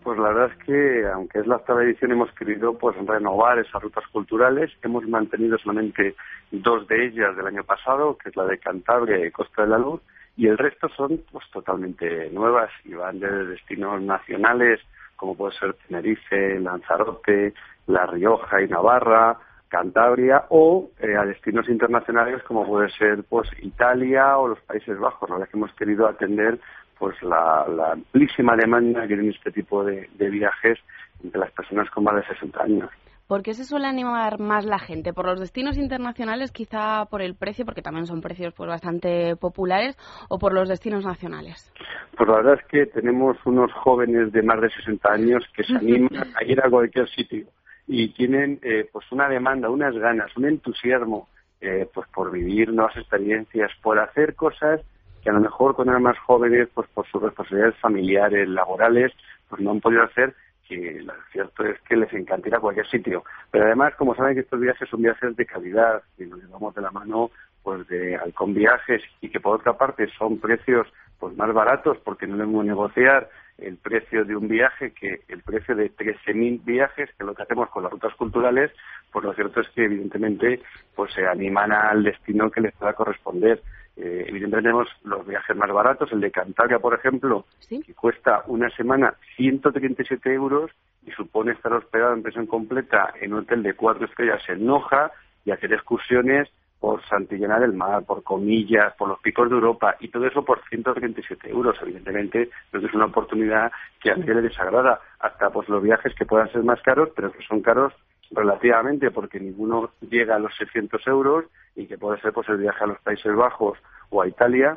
Pues la verdad es que, aunque es la octava edición, hemos querido pues renovar esas rutas culturales. Hemos mantenido solamente dos de ellas del año pasado, que es la de Cantabria y Costa de la Luz, y el resto son pues totalmente nuevas y van de destinos nacionales, como puede ser Tenerife, Lanzarote, La Rioja y Navarra, Cantabria o eh, a destinos internacionales como puede ser pues Italia o los Países Bajos, ¿no? que hemos querido atender pues la, amplísima demanda que tienen este tipo de, viajes entre las personas con más de 60 años. ¿Por qué se suele animar más la gente? ¿Por los destinos internacionales, quizá por el precio, porque también son precios pues bastante populares, o por los destinos nacionales? Pues la verdad es que tenemos unos jóvenes de más de 60 años que se animan a ir a cualquier sitio y tienen eh, pues una demanda, unas ganas, un entusiasmo eh, pues por vivir nuevas experiencias, por hacer cosas que a lo mejor cuando eran más jóvenes, pues por sus responsabilidades familiares, laborales, pues no han podido hacer, que lo cierto es que les encanta ir a cualquier sitio. Pero además, como saben que estos viajes son viajes de calidad, y nos llevamos de la mano pues de Halcón Viajes y que por otra parte son precios pues más baratos porque no debemos negociar el precio de un viaje que el precio de 13.000 viajes, que es lo que hacemos con las rutas culturales, pues lo cierto es que evidentemente pues se animan al destino que les pueda corresponder. Eh, evidentemente tenemos los viajes más baratos, el de Cantabria, por ejemplo, que cuesta una semana 137 euros y supone estar hospedado en pensión completa en un hotel de cuatro estrellas en Noja y hacer excursiones por Santillana del Mar, por Comillas, por los picos de Europa y todo eso por 137 euros. Evidentemente, que es una oportunidad que a nadie le desagrada, hasta pues los viajes que puedan ser más caros, pero que son caros relativamente, porque ninguno llega a los 600 euros y que puede ser pues el viaje a los Países Bajos o a Italia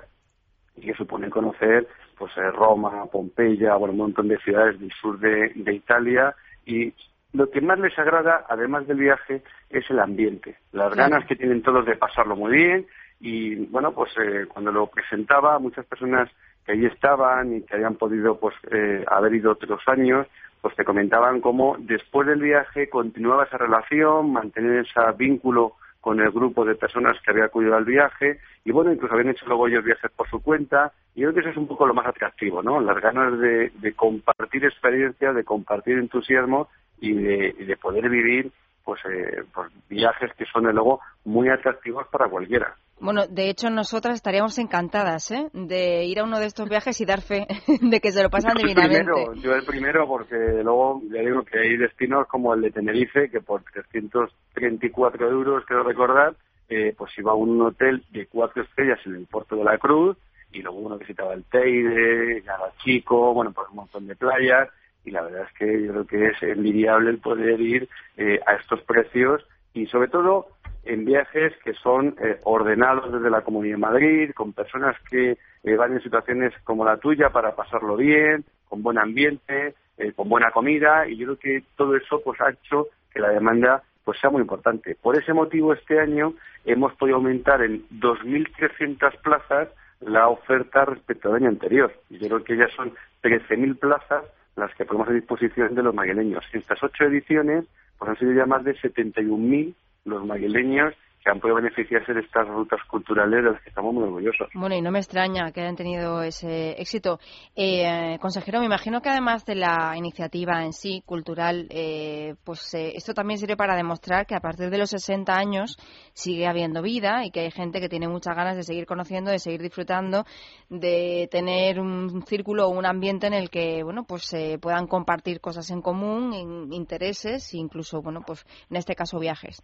y que supone conocer pues eh, Roma, Pompeya, bueno, un montón de ciudades del sur de, de Italia y lo que más les agrada, además del viaje, es el ambiente, las ganas que tienen todos de pasarlo muy bien y bueno, pues eh, cuando lo presentaba, muchas personas que allí estaban y que habían podido pues eh, haber ido otros años, pues te comentaban cómo después del viaje continuaba esa relación, mantener ese vínculo con el grupo de personas que había acudido al viaje y bueno, incluso habían hecho luego ellos viajes por su cuenta y yo creo que eso es un poco lo más atractivo, ¿no? Las ganas de, compartir experiencias, de compartir entusiasmo y de, poder vivir pues, eh, pues viajes que son de luego muy atractivos para cualquiera. Bueno, de hecho, nosotras estaríamos encantadas ¿eh? de ir a uno de estos viajes y dar fe de que se lo pasan divinamente. El primero, yo el primero, porque luego le digo que hay destinos como el de Tenerife, que por 334 euros, quiero recordar, eh, pues iba a un hotel de cuatro estrellas en el puerto de la Cruz, y luego uno visitaba el Teide, Chico, bueno, pues un montón de playas, y la verdad es que yo creo que es envidiable el poder ir eh, a estos precios y sobre todo en viajes que son eh, ordenados desde la Comunidad de Madrid, con personas que eh, van en situaciones como la tuya para pasarlo bien, con buen ambiente, eh, con buena comida, y yo creo que todo eso pues ha hecho que la demanda pues sea muy importante. Por ese motivo este año hemos podido aumentar en 2.300 plazas la oferta respecto al año anterior. Yo creo que ya son 13.000 plazas las que ponemos a disposición de los magueleños. Estas ocho ediciones pues han sido ya más de 71.000 los maguileños que han podido beneficiarse de estas rutas culturales de las que estamos muy orgullosos. Bueno, y no me extraña que hayan tenido ese éxito. Eh, consejero, me imagino que además de la iniciativa en sí, cultural, eh, pues eh, esto también sirve para demostrar que a partir de los 60 años sigue habiendo vida y que hay gente que tiene muchas ganas de seguir conociendo, de seguir disfrutando, de tener un círculo o un ambiente en el que, bueno, pues se puedan compartir cosas en común, intereses, incluso, bueno, pues en este caso viajes.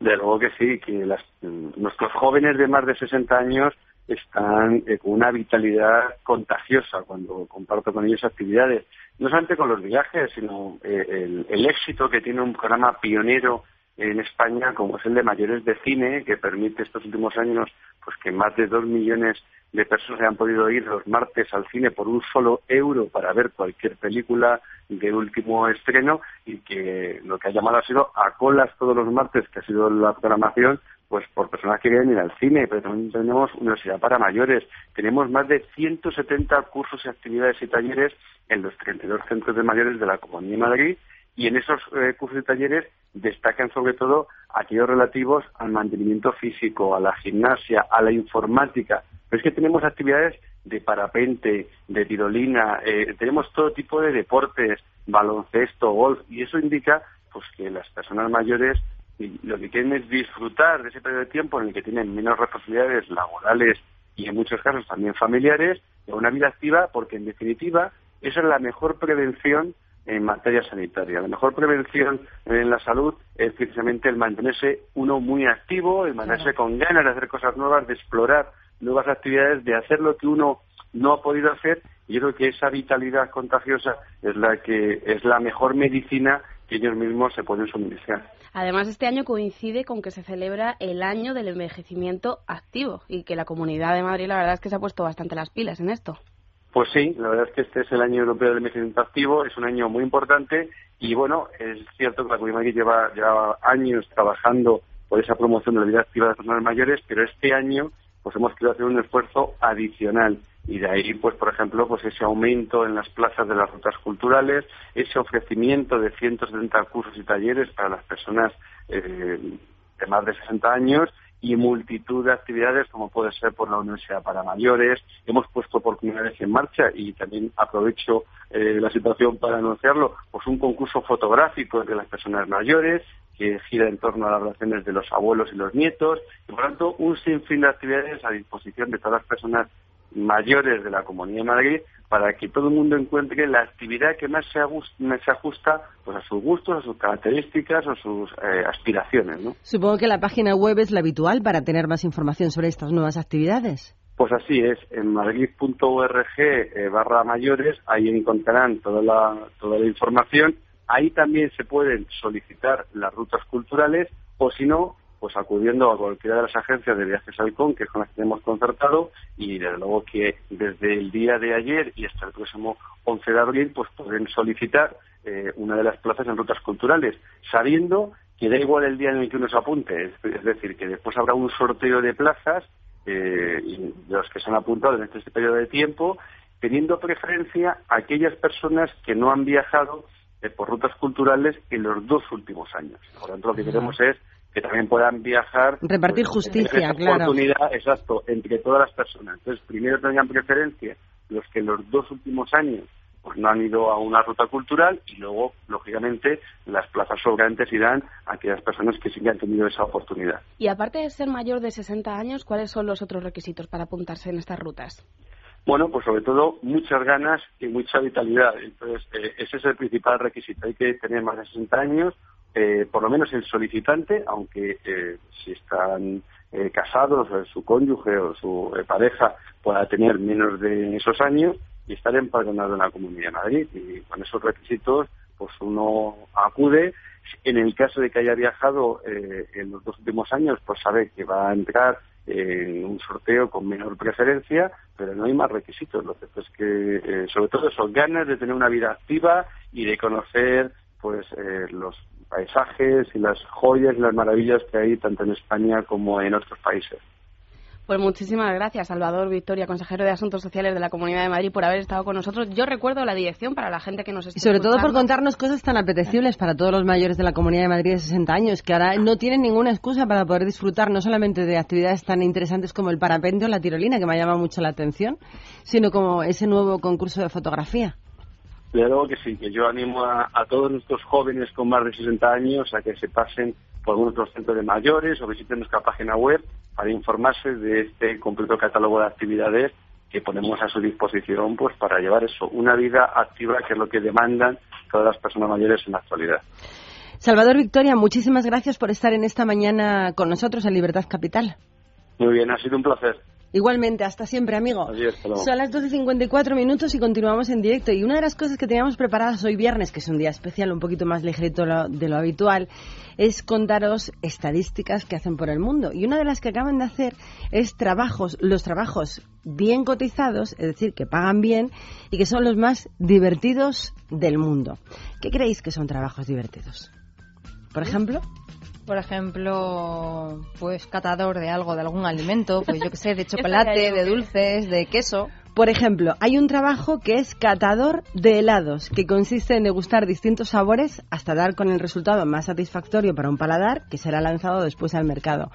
De luego que sí, que las, nuestros jóvenes de más de 60 años están eh, con una vitalidad contagiosa cuando comparto con ellos actividades, no solamente con los viajes, sino eh, el, el, éxito que tiene un programa pionero en España como es el de mayores de cine, que permite estos últimos años pues que más de dos millones de personas han podido ir los martes al cine por un solo euro para ver cualquier película de último estreno y que lo que ha llamado ha sido a colas todos los martes, que ha sido la programación, pues por personas que quieren ir al cine, pero también tenemos universidad para mayores, tenemos más de 170 cursos y actividades y talleres en los 32 centros de mayores de la Comunidad de Madrid y en esos eh, cursos y talleres destacan sobre todo aquellos relativos al mantenimiento físico, a la gimnasia, a la informática. Pero es que tenemos actividades de parapente, de tirolina, eh, tenemos todo tipo de deportes, baloncesto, golf, y eso indica pues que las personas mayores lo que quieren es disfrutar de ese periodo de tiempo en el que tienen menos responsabilidades laborales y en muchos casos también familiares, de una vida activa, porque en definitiva esa es la mejor prevención en materia sanitaria. La mejor prevención en la salud es precisamente el mantenerse uno muy activo, el mantenerse con ganas de hacer cosas nuevas, de explorar nuevas actividades, de hacer lo que uno no ha podido hacer. Y yo creo que esa vitalidad contagiosa es la que es la mejor medicina que ellos mismos se pueden suministrar. Además, este año coincide con que se celebra el año del envejecimiento activo y que la Comunidad de Madrid, la verdad es que se ha puesto bastante las pilas en esto. Pues sí, la verdad es que este es el año europeo del envejecimiento activo, es un año muy importante y bueno, es cierto que la Comunidad lleva, lleva años trabajando por esa promoción de la vida activa de las personas mayores, pero este año pues hemos querido hacer un esfuerzo adicional y de ahí pues por ejemplo pues ese aumento en las plazas de las rutas culturales, ese ofrecimiento de 170 cursos y talleres para las personas eh, de más de 60 años y multitud de actividades como puede ser por la Universidad para Mayores. Hemos puesto oportunidades en marcha y también aprovecho eh, la situación para anunciarlo, pues un concurso fotográfico de las personas mayores que gira en torno a las relaciones de los abuelos y los nietos y por tanto un sinfín de actividades a disposición de todas las personas mayores de la Comunidad de Madrid para que todo el mundo encuentre la actividad que más se, ajusta pues, a sus gustos, a sus características, a sus eh, aspiraciones. ¿no? Supongo que la página web es la habitual para tener más información sobre estas nuevas actividades. Pues así es, en madrid.org eh, barra mayores, ahí encontrarán toda la, toda la información Ahí también se pueden solicitar las rutas culturales o si no, pues acudiendo a cualquiera de las agencias de viajes Halcón, que es con las que hemos concertado, y desde luego que desde el día de ayer y hasta el próximo 11 de abril, pues pueden solicitar eh, una de las plazas en rutas culturales, sabiendo que da igual el día en el que uno se apunte, es, decir, que después habrá un sorteo de plazas eh, de los que se han apuntado en este periodo de tiempo, teniendo preferencia a aquellas personas que no han viajado eh, por rutas culturales en los dos últimos años. Por lo tanto, lo que queremos es que también puedan viajar. Repartir pues, justicia, claro. Oportunidad, exacto, entre todas las personas. Entonces, primero tengan preferencia los que en los dos últimos años pues no han ido a una ruta cultural y luego, lógicamente, las plazas sobrantes irán a aquellas personas que sí que han tenido esa oportunidad. Y aparte de ser mayor de 60 años, ¿cuáles son los otros requisitos para apuntarse en estas rutas? Bueno, pues sobre todo muchas ganas y mucha vitalidad. Entonces, eh, ese es el principal requisito. Hay que tener más de 60 años, eh, por lo menos el solicitante, aunque eh, si están casados, su cónyuge o su pareja pueda tener menos de esos años, y estar empadronado en la Comunidad de Madrid. Y con esos requisitos, pues uno acude. En el caso de que haya viajado eh, en los dos últimos años, pues sabe que va a entrar en un sorteo con menor preferencia, pero no hay más requisitos. Lo que es que, eh, sobre todo, son ganas de tener una vida activa y de conocer pues eh, los paisajes y las joyas y las maravillas que hay tanto en España como en otros países. Pues muchísimas gracias, Salvador Victoria, consejero de Asuntos Sociales de la Comunidad de Madrid, por haber estado con nosotros. Yo recuerdo la dirección para la gente que nos está Y sobre todo por contarnos cosas tan apetecibles para todos los mayores de la Comunidad de Madrid de 60 años, que ahora no tienen ninguna excusa para poder disfrutar no solamente de actividades tan interesantes como el parapente o la tirolina, que me llama mucho la atención, sino como ese nuevo concurso de fotografía. Claro que sí, que yo animo a, a todos nuestros jóvenes con más de 60 años a que se pasen por nuestros centros de mayores o visiten nuestra página web para informarse de este completo catálogo de actividades que ponemos a su disposición pues para llevar eso, una vida activa que es lo que demandan todas las personas mayores en la actualidad. Salvador Victoria, muchísimas gracias por estar en esta mañana con nosotros en Libertad Capital. Muy bien, ha sido un placer. Igualmente, hasta siempre, amigo. Son las 12.54 minutos y continuamos en directo. Y una de las cosas que teníamos preparadas hoy viernes, que es un día especial, un poquito más ligerito de lo habitual, es contaros estadísticas que hacen por el mundo. Y una de las que acaban de hacer es trabajos, los trabajos bien cotizados, es decir, que pagan bien y que son los más divertidos del mundo. ¿Qué creéis que son trabajos divertidos? Por ejemplo por ejemplo, pues catador de algo, de algún alimento, pues yo que sé, de chocolate, de dulces, de queso. Por ejemplo, hay un trabajo que es catador de helados, que consiste en degustar distintos sabores hasta dar con el resultado más satisfactorio para un paladar que será lanzado después al mercado.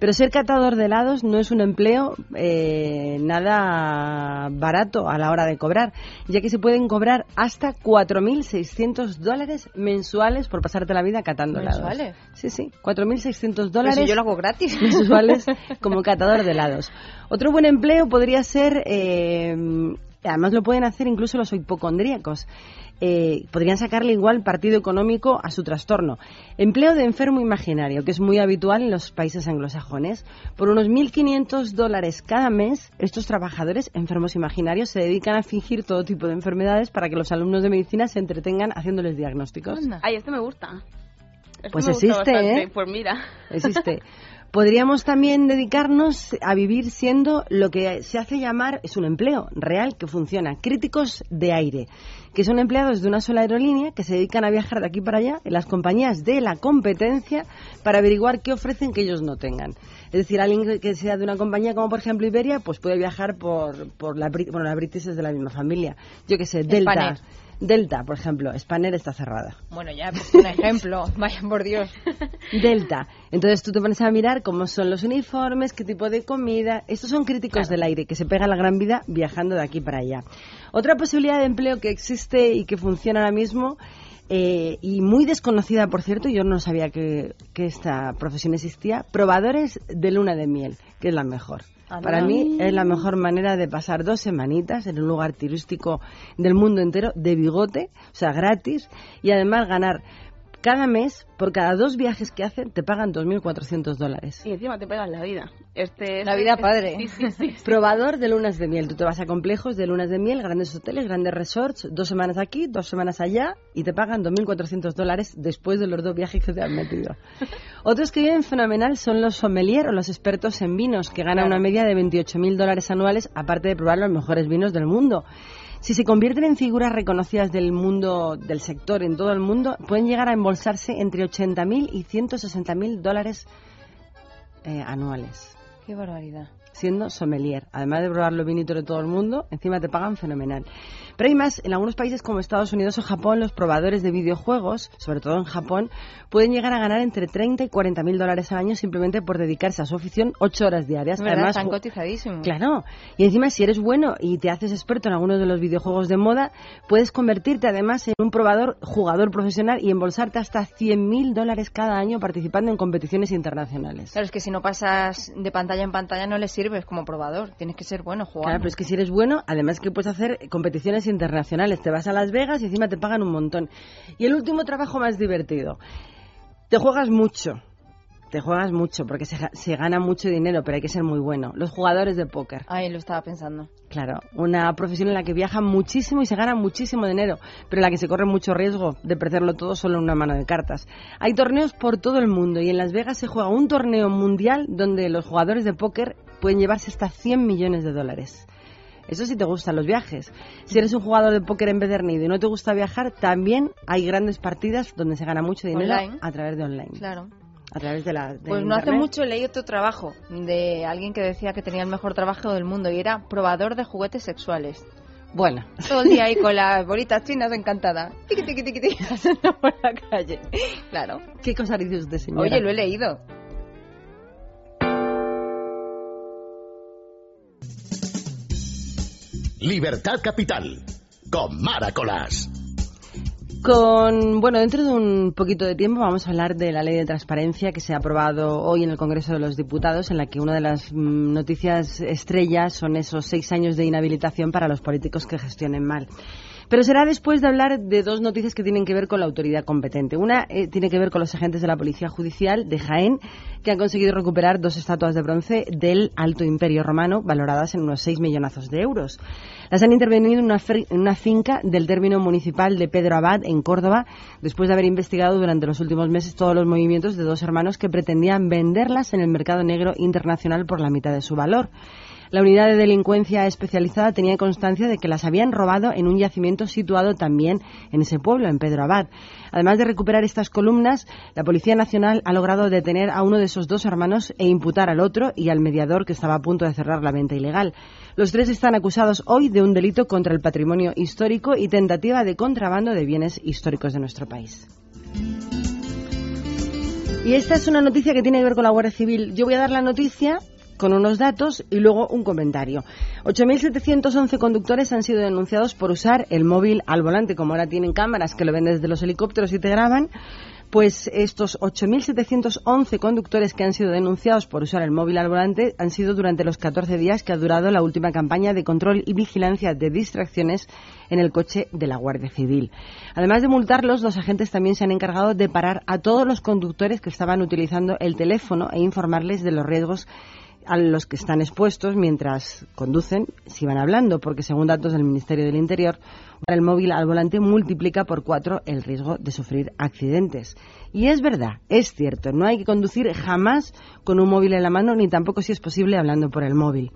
Pero ser catador de helados no es un empleo eh, nada barato a la hora de cobrar, ya que se pueden cobrar hasta 4.600 dólares mensuales por pasarte la vida catando ¿Mensuales? helados. Sí, sí, 4.600 dólares. si yo lo hago gratis. Mensuales como catador de helados. Otro buen empleo podría ser, eh, además lo pueden hacer incluso los hipocondríacos, eh, podrían sacarle igual partido económico a su trastorno. Empleo de enfermo imaginario, que es muy habitual en los países anglosajones. Por unos 1.500 dólares cada mes, estos trabajadores enfermos imaginarios se dedican a fingir todo tipo de enfermedades para que los alumnos de medicina se entretengan haciéndoles diagnósticos. Ay, este me gusta. Este pues existe, ¿eh? Pues mira. Existe. Podríamos también dedicarnos a vivir siendo lo que se hace llamar, es un empleo real que funciona, críticos de aire, que son empleados de una sola aerolínea que se dedican a viajar de aquí para allá en las compañías de la competencia para averiguar qué ofrecen que ellos no tengan. Es decir, alguien que sea de una compañía como por ejemplo Iberia, pues puede viajar por, por la, bueno, la British es de la misma familia. Yo que sé, Delta. Delta, por ejemplo, Spanner está cerrada. Bueno, ya, pues un ejemplo, vaya por Dios. Delta. Entonces tú te pones a mirar cómo son los uniformes, qué tipo de comida. Estos son críticos del aire, que se pega la gran vida viajando de aquí para allá. Otra posibilidad de empleo que existe y que funciona ahora mismo eh, y muy desconocida, por cierto, yo no sabía que, que, esta profesión existía, probadores de luna de miel, que es la mejor. Para mí es la mejor manera de pasar dos semanitas en un lugar turístico del mundo entero de bigote, o sea, gratis, y además ganar cada mes, por cada dos viajes que hacen, te pagan 2.400 dólares. Y encima te pegan la vida. Este, la vida este- padre. Sí, sí, sí, sí. Probador de lunas de miel. Tú te vas a complejos de lunas de miel, grandes hoteles, grandes resorts, dos semanas aquí, dos semanas allá, y te pagan 2.400 dólares después de los dos viajes que te han metido. Otros que viven fenomenal son los sommelier o los expertos en vinos, que ganan Claro. una media de 28.000 dólares anuales, aparte de probar los mejores vinos del mundo. Si se convierten en figuras reconocidas del mundo, del sector en todo el mundo, pueden llegar a embolsarse entre 80.000 y 160.000 dólares eh, anuales Qué barbaridad. Siendo sommelier. Además de probar los vinitos de todo el mundo, encima te pagan fenomenal. Pero hay más, en algunos países como Estados Unidos o Japón, los probadores de videojuegos, sobre todo en Japón, pueden llegar a ganar entre 30 y 40 mil dólares al año simplemente por dedicarse a su afición ocho horas diarias. Verdad, Además, están cotizadísimos. Claro, y encima si eres bueno y te haces experto en algunos de los videojuegos de moda, puedes convertirte además en un probador, jugador profesional y embolsarte hasta 100 mil dólares cada año participando en competiciones internacionales. Claro, es que si no pasas de pantalla en pantalla no le sirves como probador. Tienes que ser bueno jugando. Claro, pero es que si eres bueno, además que puedes hacer competiciones internacionales. Te vas a Las Vegas y encima te pagan un montón. Y el último trabajo más divertido. Te juegas mucho. Te juegas mucho porque se, se gana mucho dinero, pero hay que ser muy bueno. Los jugadores de póker. Ay, lo estaba pensando. Claro, una profesión en la que viajan muchísimo y se gana muchísimo dinero, pero en la que se corre mucho riesgo de perderlo todo solo en una mano de cartas. Hay torneos por todo el mundo y en Las Vegas se juega un torneo mundial donde los jugadores de póker pueden llevarse hasta 100 millones de dólares. Eso sí te gustan los viajes. Si eres un jugador de póker empedernido y no te gusta viajar, también hay grandes partidas donde se gana mucho dinero Online. a través de online. Claro. A través de la. de Pues no hace mucho leí otro trabajo de alguien que decía que tenía el mejor trabajo del mundo y era probador de juguetes sexuales. Bueno. Todo el día ahí con las bolitas chinas encantada. Tiqui, tiqui, tiqui, tiqui, pasando por la calle. Claro. ¿Qué cosa dice usted, señora? Oye, lo he leído. Libertad Capital, con Maracolas. Con, bueno, dentro de un poquito de tiempo vamos a hablar de la ley de transparencia que se ha aprobado hoy en el Congreso de los Diputados, en la que una de las mm, noticias estrellas son esos seis años de inhabilitación para los políticos que gestionen mal. Pero será después de hablar de dos noticias que tienen que ver con la autoridad competente. Una eh, tiene que ver con los agentes de la Policía Judicial de Jaén, que han conseguido recuperar dos estatuas de bronce del Alto Imperio Romano, valoradas en unos seis millonazos de euros. Las han intervenido en una, en una finca del término municipal de Pedro Abad, en Córdoba, después de haber investigado durante los últimos meses todos los movimientos de dos hermanos que pretendían venderlas en el mercado negro internacional por la mitad de su valor. La unidad de delincuencia especializada tenía constancia de que las habían robado en un yacimiento situado también en ese pueblo, en Pedro Abad. Además de recuperar estas columnas, la Policía Nacional ha logrado detener a uno de esos dos hermanos e imputar al otro y al mediador que estaba a punto de cerrar la venta ilegal. Los tres están acusados hoy de un delito contra el patrimonio histórico y tentativa de contrabando de bienes históricos de nuestro país. Y esta es una noticia que tiene que ver con la Guardia Civil. Yo voy a dar la noticia con unos datos y luego un comentario. 8.711 conductores han sido denunciados por usar el móvil al volante. Como ahora tienen cámaras que lo ven desde los helicópteros y te graban, pues estos 8.711 conductores que han sido denunciados por usar el móvil al volante han sido durante los 14 días que ha durado la última campaña de control y vigilancia de distracciones en el coche de la Guardia Civil. Además de multarlos, los agentes también se han encargado de parar a todos los conductores que estaban utilizando el teléfono e informarles de los riesgos a los que están expuestos mientras conducen si van hablando, porque según datos del Ministerio del Interior, el móvil al volante multiplica por cuatro el riesgo de sufrir accidentes. Y es verdad, es cierto, no hay que conducir jamás con un móvil en la mano, ni tampoco si es posible hablando por el móvil.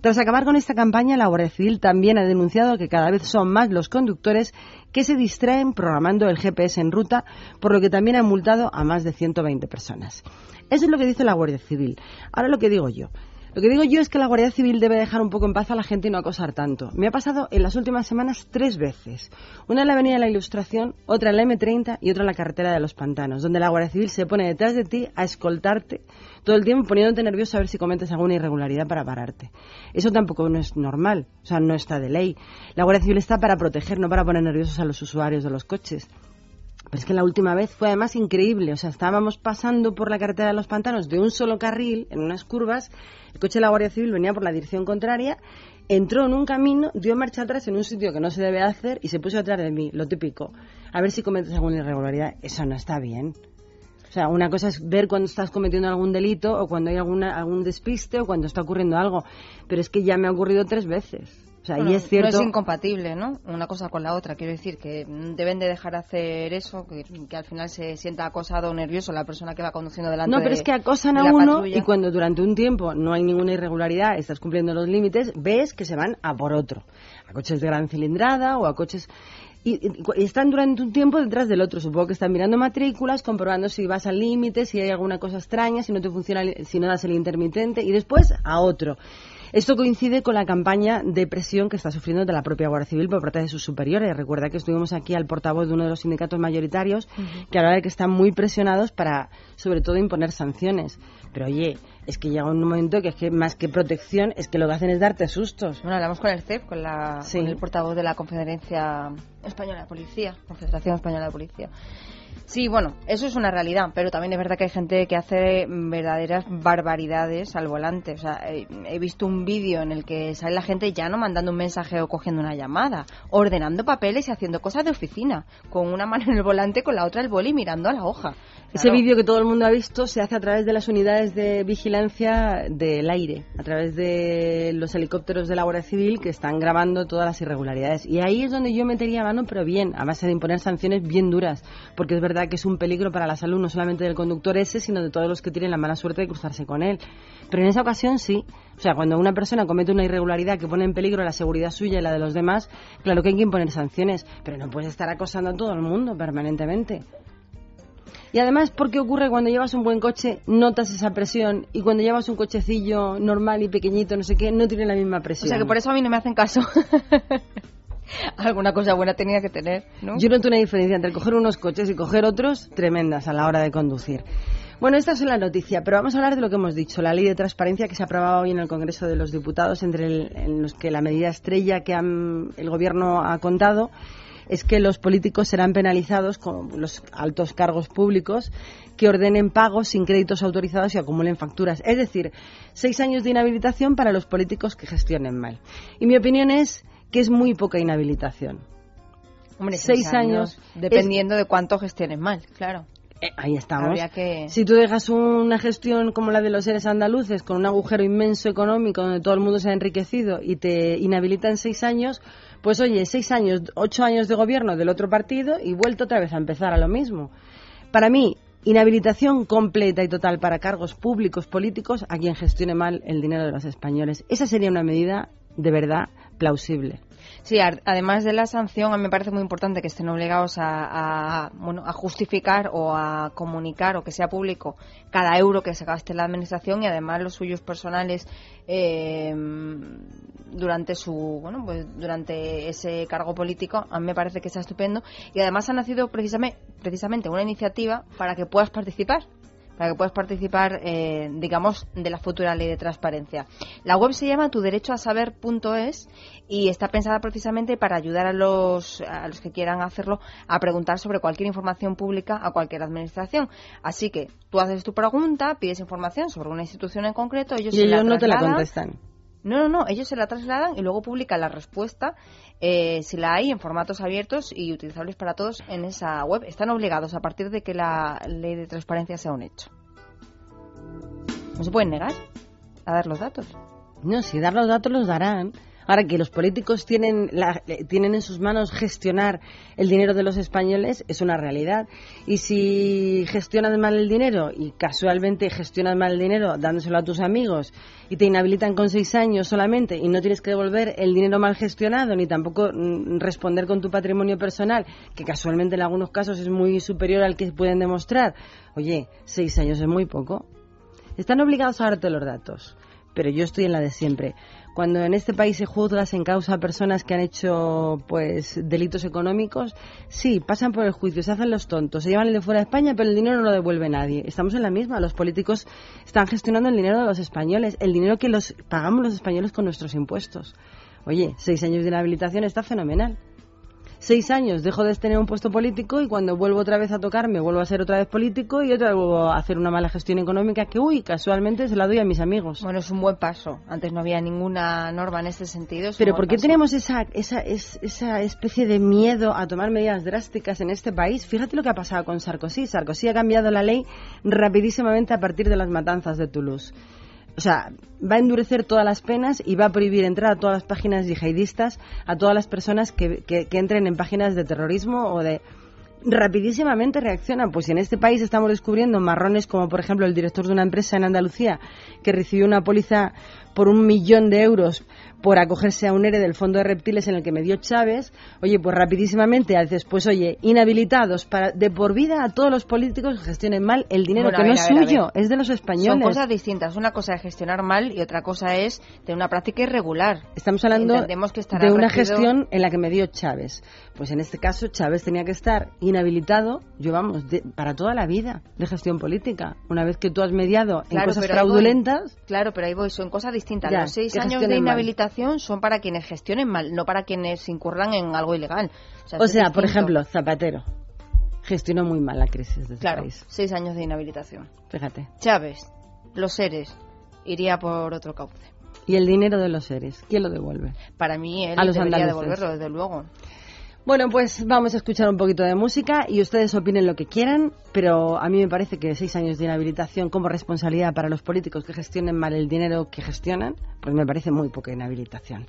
Tras acabar con esta campaña, la Guardia Civil también ha denunciado que cada vez son más los conductores que se distraen programando el GPS en ruta, por lo que también han multado a más de 120 personas. Eso es lo que dice la Guardia Civil. Ahora lo que digo yo. Lo que digo yo es que la Guardia Civil debe dejar un poco en paz a la gente y no acosar tanto. Me ha pasado en las últimas semanas tres veces. Una en la Avenida de la Ilustración, otra en la M30 y otra en la carretera de los Pantanos, donde la Guardia Civil se pone detrás de ti a escoltarte todo el tiempo poniéndote nervioso a ver si cometes alguna irregularidad para pararte. Eso tampoco no es normal, o sea, no está de ley. La Guardia Civil está para proteger, no para poner nerviosos a los usuarios de los coches. Pero es que la última vez fue además increíble. O sea, estábamos pasando por la carretera de los pantanos de un solo carril, en unas curvas. El coche de la Guardia Civil venía por la dirección contraria entró en un camino, dio marcha atrás en un sitio que no se debe hacer y se puso atrás de mí, lo típico. A ver si cometes alguna irregularidad. Eso no está bien. O sea, una cosa es ver cuando estás cometiendo algún delito o cuando hay alguna, algún despiste o cuando está ocurriendo algo. Pero es que ya me ha ocurrido tres veces. O sea, y es cierto. No es incompatible, ¿no? Una cosa con la otra. Quiero decir que deben de dejar hacer eso, que, que al final se sienta acosado o nervioso la persona que va conduciendo delante No, pero de- es que acosan a uno patrulla. y cuando durante un tiempo no hay ninguna irregularidad, estás cumpliendo los límites, ves que se van a por otro. A coches de gran cilindrada o a coches. Y, y- están durante un tiempo detrás del otro. Supongo que están mirando matrículas, comprobando si vas al límite, si hay alguna cosa extraña, si no te funciona, si no das el intermitente, y después a otro. Esto coincide con la campaña de presión que está sufriendo de la propia Guardia Civil por parte de sus superiores. Recuerda que estuvimos aquí al portavoz de uno de los sindicatos mayoritarios que hablaba de que están muy presionados para, sobre todo, imponer sanciones. Pero oye, es que llega un momento que es que más que protección, es que lo que hacen es darte sustos. Bueno, hablamos con el CEP, con, la, Sí. con el portavoz de la Conferencia Española de Policía, Confederación Española de Policía. Sí, bueno, eso es una realidad, pero también es verdad que hay gente que hace verdaderas barbaridades al volante. O sea, he visto un vídeo en el que sale la gente ya no mandando un mensaje o cogiendo una llamada, ordenando papeles y haciendo cosas de oficina, con una mano en el volante, con la otra el boli mirando a la hoja. Ese vídeo que todo el mundo ha visto se hace a través de las unidades de vigilancia del aire, a través de los helicópteros de la Guardia Civil que están grabando todas las irregularidades. Y ahí es donde yo metería mano, pero bien, a base de imponer sanciones bien duras, porque es verdad que es un peligro para la salud no solamente del conductor ese, sino de todos los que tienen la mala suerte de cruzarse con él. Pero en esa ocasión sí. O sea, cuando una persona comete una irregularidad que pone en peligro la seguridad suya y la de los demás, claro que hay que imponer sanciones, pero no puedes estar acosando a todo el mundo permanentemente. Y además, ¿por qué ocurre cuando llevas un buen coche, notas esa presión, y cuando llevas un cochecillo normal y pequeñito, no sé qué, no tiene la misma O presión? sea que por eso a mí no me hacen caso. Alguna cosa buena tenía que tener, ¿no? Yo noto una diferencia entre coger unos coches y coger otros tremendas a la hora de conducir. Bueno, esta es la noticia, pero vamos a hablar de lo que hemos dicho, la ley de transparencia que se aprobaba hoy en el Congreso de los Diputados, entre el- en los que la medida estrella que han- el Gobierno ha contado es que los políticos serán penalizados con los altos cargos públicos que ordenen pagos sin créditos autorizados y acumulen facturas. Es decir, seis años de inhabilitación para los políticos que gestionen mal. Y mi opinión es que es muy poca inhabilitación. Hombre, seis años Dependiendo de cuánto gestiones mal, claro. Eh, ahí estamos. Que... Si tú dejas una gestión como la de los seres andaluces, con un agujero inmenso económico donde todo el mundo se ha enriquecido y te inhabilitan seis años, pues oye, seis años, ocho años de gobierno del otro partido y vuelto otra vez a empezar a lo mismo. Para mí, inhabilitación completa y total para cargos públicos políticos a quien gestione mal el dinero de los españoles. Esa sería una medida de verdad plausible. Sí, además de la sanción, a mí me parece muy importante que estén obligados a, a, bueno, a justificar o a comunicar o que sea público cada euro que se gaste la administración y además los suyos personales eh, durante su bueno pues durante ese cargo político a mí me parece que está estupendo. Y además ha nacido precisamente precisamente una iniciativa para que puedas participar para que puedas participar, eh, digamos, de la futura ley de transparencia. La web se llama tuderechoasaber.es y está pensada precisamente para ayudar a los, a los que quieran hacerlo a preguntar sobre cualquier información pública a cualquier administración. Así que tú haces tu pregunta, pides información sobre una institución en concreto, ellos Y se ellos no te la contestan. No, no, no, ellos se la trasladan y luego publican la respuesta, eh, si la hay, en formatos abiertos y utilizables para todos en esa web. Están obligados a partir de que la ley de transparencia sea un hecho. No se pueden negar a dar los datos. No, si dar los datos los darán. Ahora que los políticos tienen, la- tienen en sus manos gestionar el dinero de los españoles es una realidad. Y si gestionas mal el dinero y casualmente gestionas mal el dinero dándoselo a tus amigos y te inhabilitan con seis años solamente y no tienes que devolver el dinero mal gestionado ni tampoco mm, responder con tu patrimonio personal, que casualmente en algunos casos es muy superior al que pueden demostrar, oye, seis años es muy poco. Están obligados a darte los datos, pero yo estoy en la de siempre. Cuando en este país se juzgas en causa a personas que han hecho pues delitos económicos, sí, pasan por el juicio, se hacen los tontos, se llevan el de fuera de España, pero el dinero no lo devuelve nadie. Estamos en la misma, los políticos están gestionando el dinero de los españoles, el dinero que los pagamos los españoles con nuestros impuestos. Oye, seis años de inhabilitación está fenomenal. Seis años dejo de tener un puesto político y cuando vuelvo otra vez a tocar me vuelvo a ser otra vez político y otra vez vuelvo a hacer una mala gestión económica que, uy, casualmente se la doy a mis amigos. Bueno, es un buen paso. Antes no había ninguna norma en ese sentido. Pero ¿por qué tenemos esa, esa, esa especie de miedo a tomar medidas drásticas en este país? Fíjate lo que ha pasado con Sarkozy. Sarkozy ha cambiado la ley rapidísimamente a partir de las matanzas de Toulouse o sea, va a endurecer todas las penas y va a prohibir entrar a todas las páginas yihadistas, a todas las personas que, que, entren en páginas de terrorismo o de rapidísimamente reaccionan. Pues en este país estamos descubriendo marrones como, por ejemplo, el director de una empresa en Andalucía que recibió una póliza por un millón de euros por acogerse a un ERE del Fondo de Reptiles en el que me dio Chávez, oye, pues rapidísimamente, después, oye, inhabilitados para de por vida a todos los políticos que gestionen mal el dinero que no es suyo, es de los españoles. Son cosas distintas. Una cosa es gestionar mal y otra cosa es de una práctica irregular. Estamos hablando de una gestión en la que me dio Chávez. Pues en este caso Chávez tenía que estar inhabilitado, yo vamos, para toda la vida de gestión política. Una vez que tú has mediado en cosas fraudulentas. Claro, pero ahí voy, son cosas distintas. los seis años de inhabilitación son para quienes gestionen mal, no para quienes incurran en algo ilegal. O sea, por ejemplo, Zapatero gestionó muy mal la crisis de claro, país. seis años de inhabilitación. Fíjate. Chávez, los seres, iría por otro cauce. ¿Y el dinero de los seres? ¿Quién lo devuelve? Para mí él debería devolverlo, desde luego. Bueno, pues vamos a escuchar un poquito de música y ustedes opinen lo que quieran, pero a mí me parece que seis años de inhabilitación como responsabilidad para los políticos que gestionen mal el dinero que gestionan, pues me parece muy poca inhabilitación.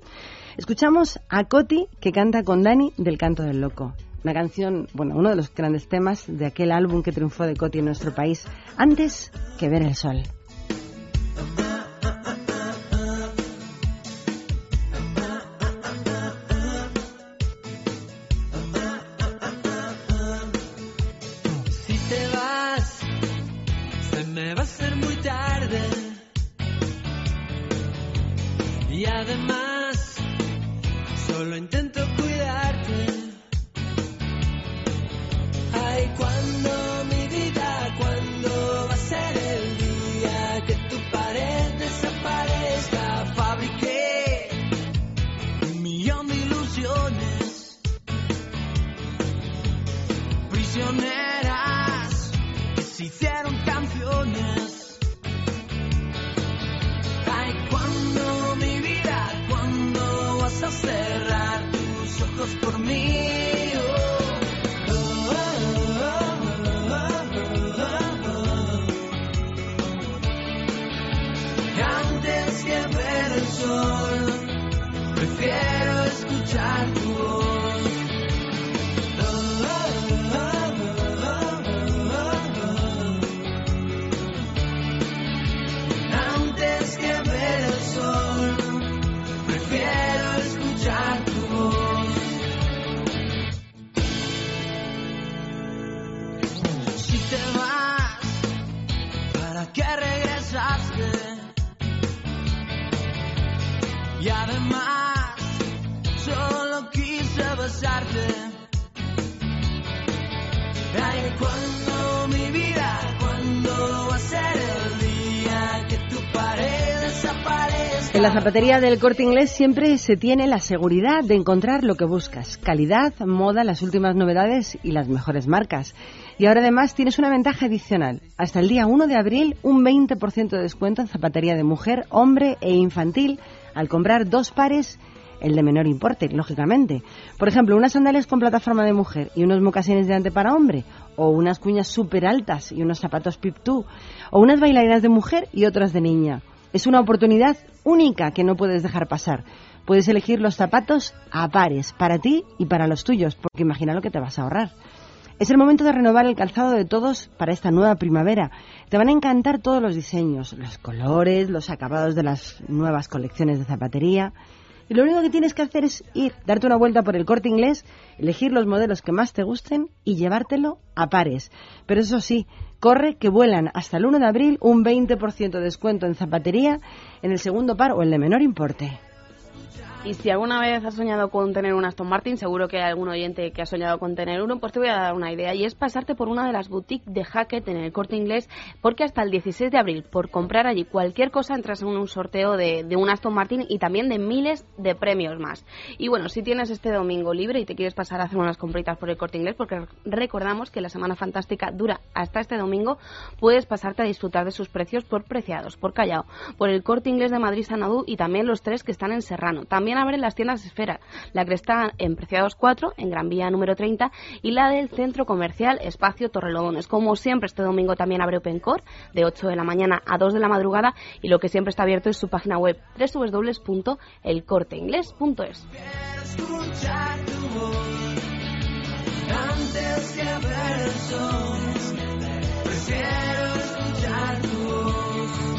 Escuchamos a Coti que canta con Dani del Canto del Loco. Una canción, bueno, uno de los grandes temas de aquel álbum que triunfó de Coti en nuestro país, antes que ver el sol. La zapatería del corte inglés siempre se tiene la seguridad de encontrar lo que buscas. Calidad, moda, las últimas novedades y las mejores marcas. Y ahora además tienes una ventaja adicional. Hasta el día 1 de abril, un 20% de descuento en zapatería de mujer, hombre e infantil al comprar dos pares el de menor importe, lógicamente. Por ejemplo, unas sandalias con plataforma de mujer y unos mocasines delante para hombre, o unas cuñas súper altas y unos zapatos pip-tú, o unas bailarinas de mujer y otras de niña. Es una oportunidad única que no puedes dejar pasar. Puedes elegir los zapatos a pares, para ti y para los tuyos, porque imagina lo que te vas a ahorrar. Es el momento de renovar el calzado de todos para esta nueva primavera. Te van a encantar todos los diseños, los colores, los acabados de las nuevas colecciones de zapatería. Y lo único que tienes que hacer es ir, darte una vuelta por el corte inglés, elegir los modelos que más te gusten y llevártelo a pares. Pero eso sí, corre que vuelan hasta el 1 de abril un 20% de descuento en zapatería en el segundo par o el de menor importe. Y si alguna vez has soñado con tener un Aston Martin, seguro que hay algún oyente que ha soñado con tener uno, pues te voy a dar una idea. Y es pasarte por una de las boutiques de Hackett en el corte inglés, porque hasta el 16 de abril, por comprar allí cualquier cosa, entras en un sorteo de, de un Aston Martin y también de miles de premios más. Y bueno, si tienes este domingo libre y te quieres pasar a hacer unas compritas por el corte inglés, porque recordamos que la Semana Fantástica dura hasta este domingo, puedes pasarte a disfrutar de sus precios por Preciados, por Callao, por el corte inglés de Madrid Sanadú y también los tres que están en Serrano. También abren las tiendas Esfera, la que está en Preciados 4, en Gran Vía número 30, y la del Centro Comercial Espacio Torrelodones. Como siempre, este domingo también abre OpenCore, de 8 de la mañana a 2 de la madrugada, y lo que siempre está abierto es su página web www.elcorteingles.es. Antes que ver el prefiero escuchar tu voz.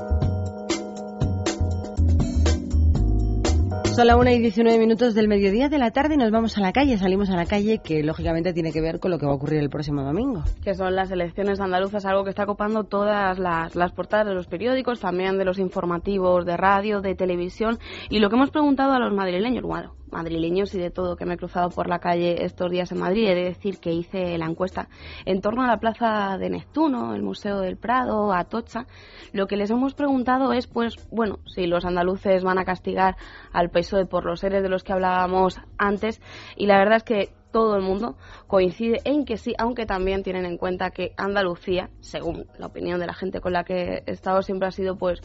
Son la 1 y 19 minutos del mediodía de la tarde y nos vamos a la calle. Salimos a la calle que lógicamente tiene que ver con lo que va a ocurrir el próximo domingo. que son las elecciones andaluzas, algo que está copando todas las, las portadas de los periódicos, también de los informativos de radio, de televisión. Y lo que hemos preguntado a los madrileños, bueno, madrileños y de todo que me he cruzado por la calle estos días en Madrid, he de decir que hice la encuesta en torno a la plaza de Neptuno, el Museo del Prado, Atocha. Lo que les hemos preguntado es, pues, bueno, si los andaluces van a castigar al PSOE por los seres de los que hablábamos antes. Y la verdad es que todo el mundo coincide en que sí, aunque también tienen en cuenta que Andalucía, según la opinión de la gente con la que he estado, siempre ha sido pues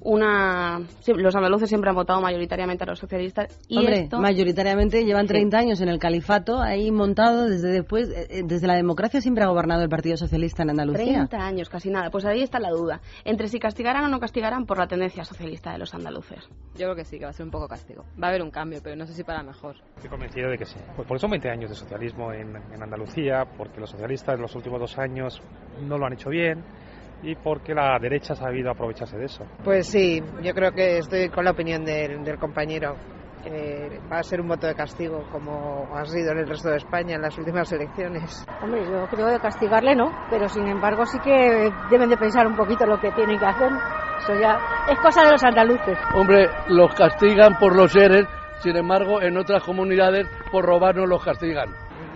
una sí, los andaluces siempre han votado mayoritariamente a los socialistas y Hombre, esto mayoritariamente llevan Sí. 30 años en el califato, ahí montado desde después, eh, eh, desde la democracia siempre ha gobernado el Partido Socialista en Andalucía. 30 años, casi nada. Pues ahí está la duda. Entre si castigarán o no castigarán por la tendencia socialista de los andaluces. Yo creo que sí, que va a ser un poco castigo. Va a haber un cambio, pero no sé si para mejor. Estoy convencido de que sí. Pues porque son 20 años de socialismo en, en Andalucía, porque los socialistas en los últimos dos años no lo han hecho bien y porque la derecha ha sabido aprovecharse de eso. Pues sí, yo creo que estoy con la opinión del, del compañero. que va a ser un voto de castigo, como ha sido en el resto de España en las últimas elecciones. Hombre, yo creo que castigarle no, pero sin embargo sí que deben de pensar un poquito lo que tienen que hacer. Eso ya es cosa de los andaluces. Hombre, los castigan por los seres, sin embargo, en otras comunidades por robarnos los castigan.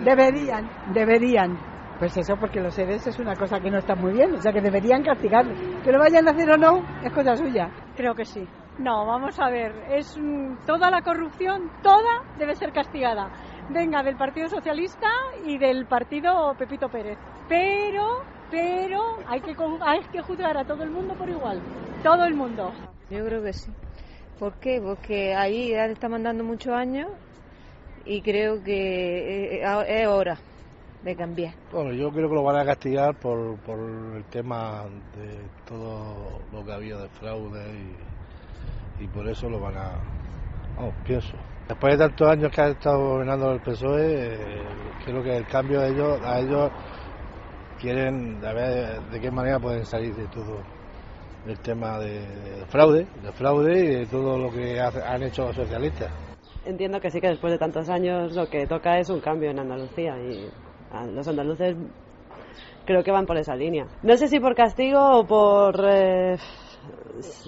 Deberían, deberían. Pues eso, porque los seres es una cosa que no está muy bien, o sea que deberían castigarle. Que lo vayan a hacer o no, es cosa suya. Creo que sí. No, vamos a ver, es mm, toda la corrupción, toda debe ser castigada. Venga del Partido Socialista y del Partido Pepito Pérez. Pero, pero hay que con- hay que juzgar a todo el mundo por igual. Todo el mundo. Yo creo que sí. ¿Por qué? Porque ahí ya le está mandando muchos años y creo que eh, eh, es hora de cambiar. Bueno, yo creo que lo van a castigar por, por el tema de todo lo que había de fraude y, y por eso lo van a... Vamos, pienso. Después de tantos años que ha estado gobernando el PSOE, eh, creo que el cambio de ellos, a ellos quieren de ver de qué manera pueden salir de todo el tema de, de fraude, de fraude y de todo lo que hace- han hecho los socialistas. Entiendo que sí que después de tantos años lo que toca es un cambio en Andalucía y a los andaluces creo que van por esa línea. No sé si por castigo o por... eh,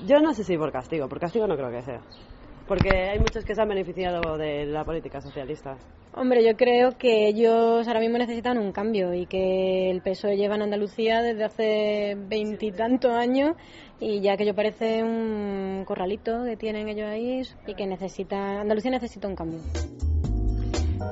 yo no sé si por castigo, por castigo no creo que sea. Porque hay muchos que se han beneficiado de la política socialista. Hombre, yo creo que ellos ahora mismo necesitan un cambio y que el PSOE lleva en Andalucía desde hace veintitantos años y ya que yo parece un corralito que tienen ellos ahí y que necesita Andalucía necesita un cambio.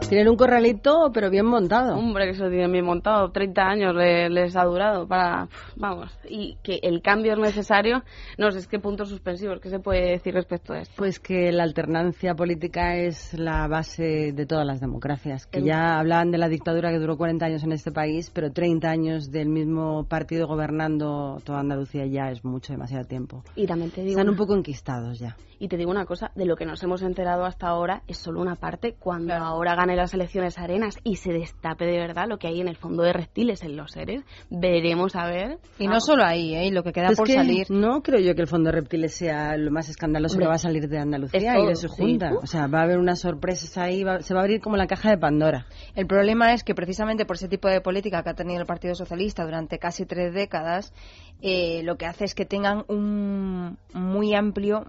Tienen un corralito, pero bien montado. Hombre, que eso tienen bien montado. 30 años le- les ha durado para... Vamos, y que el cambio es necesario. No sé, es que puntos suspensivos. ¿Qué se puede decir respecto a esto? Pues que la alternancia política es la base de todas las democracias. Que El- ya hablaban de la dictadura que duró 40 años en este país, pero 30 años del mismo partido gobernando toda Andalucía ya es mucho, demasiado tiempo. Y también te digo Están un poco enquistados ya. Y te digo una cosa, de lo que nos hemos enterado hasta ahora es solo una parte. Cuando ahora gane las elecciones arenas y se destape de verdad lo que hay en el fondo de reptiles en los seres, veremos a ver. Y no solo ahí, ¿eh? Y lo que queda Es por que salir. No creo yo que el fondo de reptiles sea lo más escandaloso Hombre, que va a salir de Andalucía y de su sí. junta. O sea, va a haber unas sorpresas ahí, va- se va a abrir como la caja de Pandora. El problema es que precisamente por ese tipo de política que ha tenido el Partido Socialista durante casi tres décadas, eh, lo que hace es que tengan un muy amplio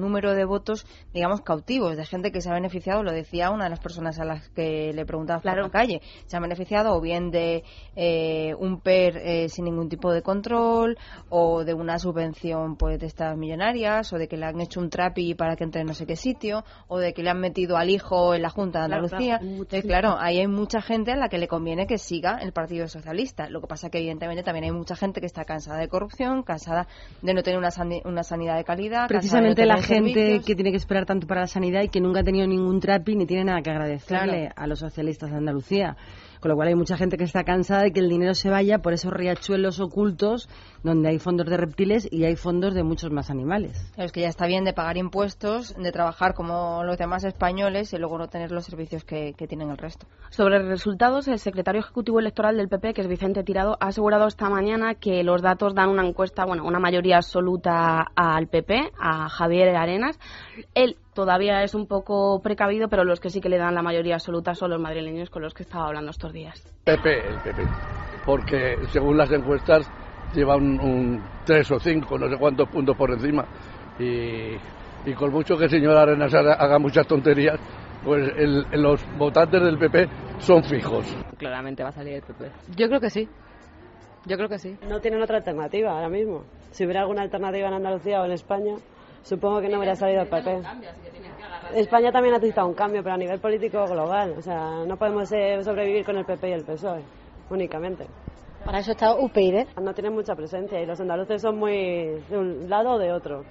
número de votos, digamos, cautivos, de gente que se ha beneficiado, lo decía una de las personas a las que le preguntaba por la calle, se han beneficiado o bien de eh, un PER eh, sin ningún tipo de control, o de una subvención pues de estas millonarias, o de que le han hecho un trapi para que entre en no sé qué sitio, o de que le han metido al hijo en la Junta de Claro, Andalucía. claro, Entonces, claro, ahí hay mucha gente a la que le conviene que siga el Partido Socialista. Lo que pasa que, evidentemente, también hay mucha gente que está cansada de corrupción, cansada de no tener una, sani- una sanidad de calidad. Precisamente la gente servicios. que tiene que esperar tanto para la sanidad y que nunca ha tenido ningún trapi ni tiene nada que agradecerle Claro. a los socialistas de Andalucía. Con lo cual hay mucha gente que está cansada de que el dinero se vaya por esos riachuelos ocultos donde hay fondos de reptiles y hay fondos de muchos más animales. Es que ya está bien de pagar impuestos, de trabajar como los demás españoles y luego no tener los servicios que, que tienen el resto. Sobre resultados, el secretario ejecutivo electoral del PP, que es Vicente Tirado, ha asegurado esta mañana que los datos dan una encuesta, bueno, una mayoría absoluta al PP, a Javier Arenas. Él todavía es un poco precavido, pero los que sí que le dan la mayoría absoluta son los madrileños con los que estaba hablando estos días. PP, el PP. Porque según las encuestas lleva un, un 3 o 5, no sé cuántos puntos por encima. Y, y con mucho que el señor Arenas haga, haga muchas tonterías, pues el- los votantes del PP son fijos. Claramente va a salir el PP. Yo creo que sí. Yo creo que sí. No tienen otra alternativa ahora mismo. Si hubiera alguna alternativa en Andalucía o en España, supongo que no hubiera salido el PP. España también necesita un cambio, pero a nivel político global. O sea, no podemos eh, sobrevivir con el PP y el PSOE únicamente. Para eso está UPyD. No tienen mucha presencia y los andaluces son muy de un lado o de otro.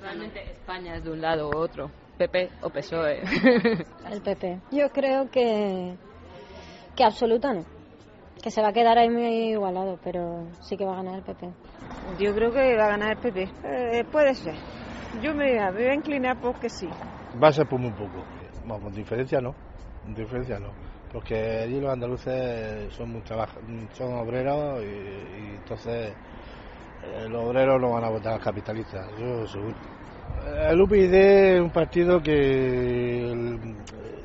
Realmente España es de un lado u otro. PP o PSOE. El PP. Yo creo que, que absoluta no. Que se va a quedar ahí muy igualado, pero sí que va a ganar el PP. Yo creo que va a ganar el PP. Eh, puede ser. Yo me, me voy a inclinar porque sí. Va a ser por muy poco. Bueno, con diferencia no. Con diferencia no. Porque allí los andaluces son muy son obreros y, y entonces eh, los obreros no van a votar a los capitalistas, yo seguro. Eh, El UPyD es un partido que el-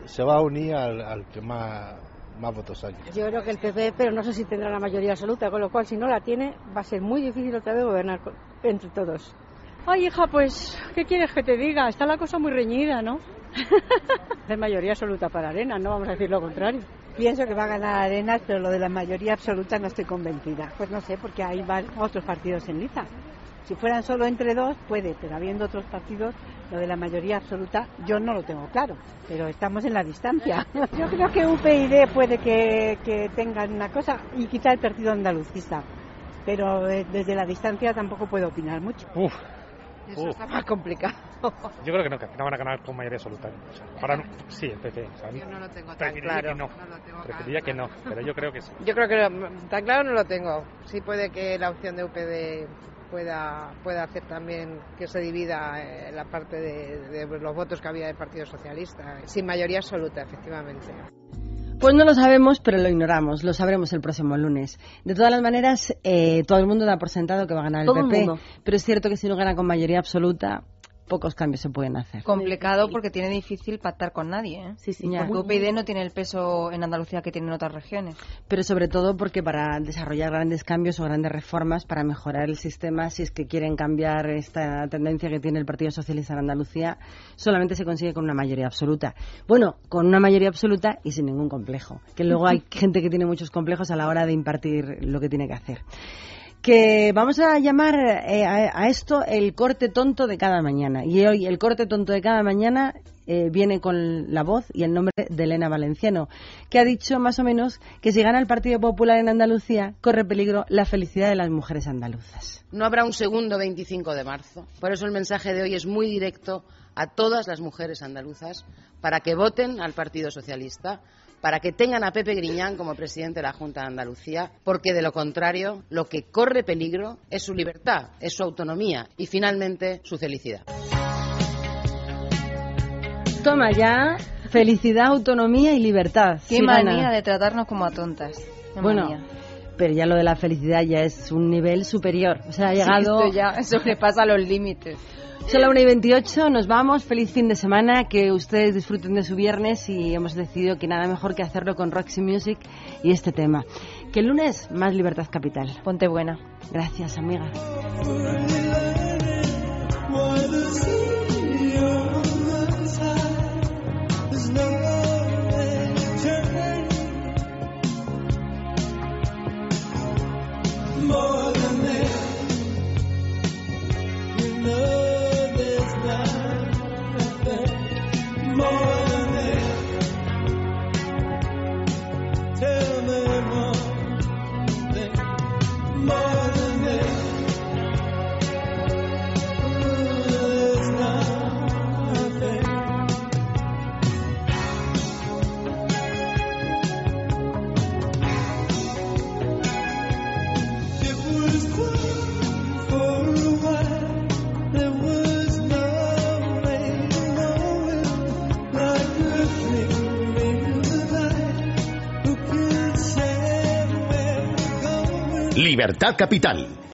se va a unir al, al que más, más votos saque. Yo creo que el PP, pero no sé si tendrá la mayoría absoluta, con lo cual si no la tiene va a ser muy difícil otra vez gobernar con- entre todos. Ay, hija, pues, ¿qué quieres que te diga? Está la cosa muy reñida, ¿no? es mayoría absoluta para Arena, no vamos a decir lo contrario. Pienso que va a ganar Arenas, pero lo de la mayoría absoluta no estoy convencida. Pues no sé, porque hay otros partidos en liza. Si fueran solo entre dos, puede, pero habiendo otros partidos, lo de la mayoría absoluta, yo no lo tengo claro. Pero estamos en la distancia. Yo creo que UPyD puede que, que tengan una cosa y quizá el partido andalucista. Pero eh, desde la distancia tampoco puedo opinar mucho. Uf, Eso está más complicado. yo creo que no, que no van a ganar con mayoría absoluta. O sea, sí, el PP. o sea, Yo no lo tengo tan claro. que no. No lo tengo preferiría que no, pero yo creo que sí. Yo creo que no- tan claro no lo tengo. Sí puede que la opción de UPD pueda, pueda hacer también que se divida eh, la parte de, de los votos que había del Partido Socialista. Sin mayoría absoluta, efectivamente. Pues no lo sabemos, pero lo ignoramos. Lo sabremos el próximo lunes. De todas las maneras, eh, todo el mundo da por sentado que va a ganar el Todo PP. Pero es cierto que si no gana con mayoría absoluta, pocos cambios se pueden hacer. Complicado porque tiene difícil pactar con nadie. ¿eh? sí. Porque UPyD no tiene el peso en Andalucía que tienen otras regiones. Pero sobre todo porque para desarrollar grandes cambios o grandes reformas, para mejorar el sistema, si es que quieren cambiar esta tendencia que tiene el Partido Socialista en Andalucía, solamente se consigue con una mayoría absoluta. Bueno, con una mayoría absoluta y sin ningún complejo. Que luego hay gente que tiene muchos complejos a la hora de impartir lo que tiene que hacer. Que vamos a llamar eh, a, esto el corte tonto de cada mañana. Y hoy el corte tonto de cada mañana eh, viene con la voz y el nombre de Elena Valenciano, que ha dicho más o menos que si gana el Partido Popular en Andalucía, corre peligro la felicidad de las mujeres andaluzas. No habrá un segundo 25 de marzo. Por eso el mensaje de hoy es muy directo a todas las mujeres andaluzas para que voten al Partido Socialista, para que tengan a Pepe Griñán como presidente de la Junta de Andalucía, porque de lo contrario, lo que corre peligro es su libertad, es su autonomía y finalmente su felicidad. Toma ya, felicidad, autonomía y libertad. Qué Sirana. manía de tratarnos como a tontas. Qué Bueno, manía. pero ya lo de la felicidad ya es un nivel superior. O sea, ha Sí, llegado... esto ya sobrepasa los límites. Son la 1 y 28, nos vamos. Feliz fin de semana, que ustedes disfruten de su viernes y hemos decidido que nada mejor que hacerlo con Roxy Music y este tema. Que el lunes, más Libertad Capital. Ponte buena. Gracias, amiga. More Libertad Capital.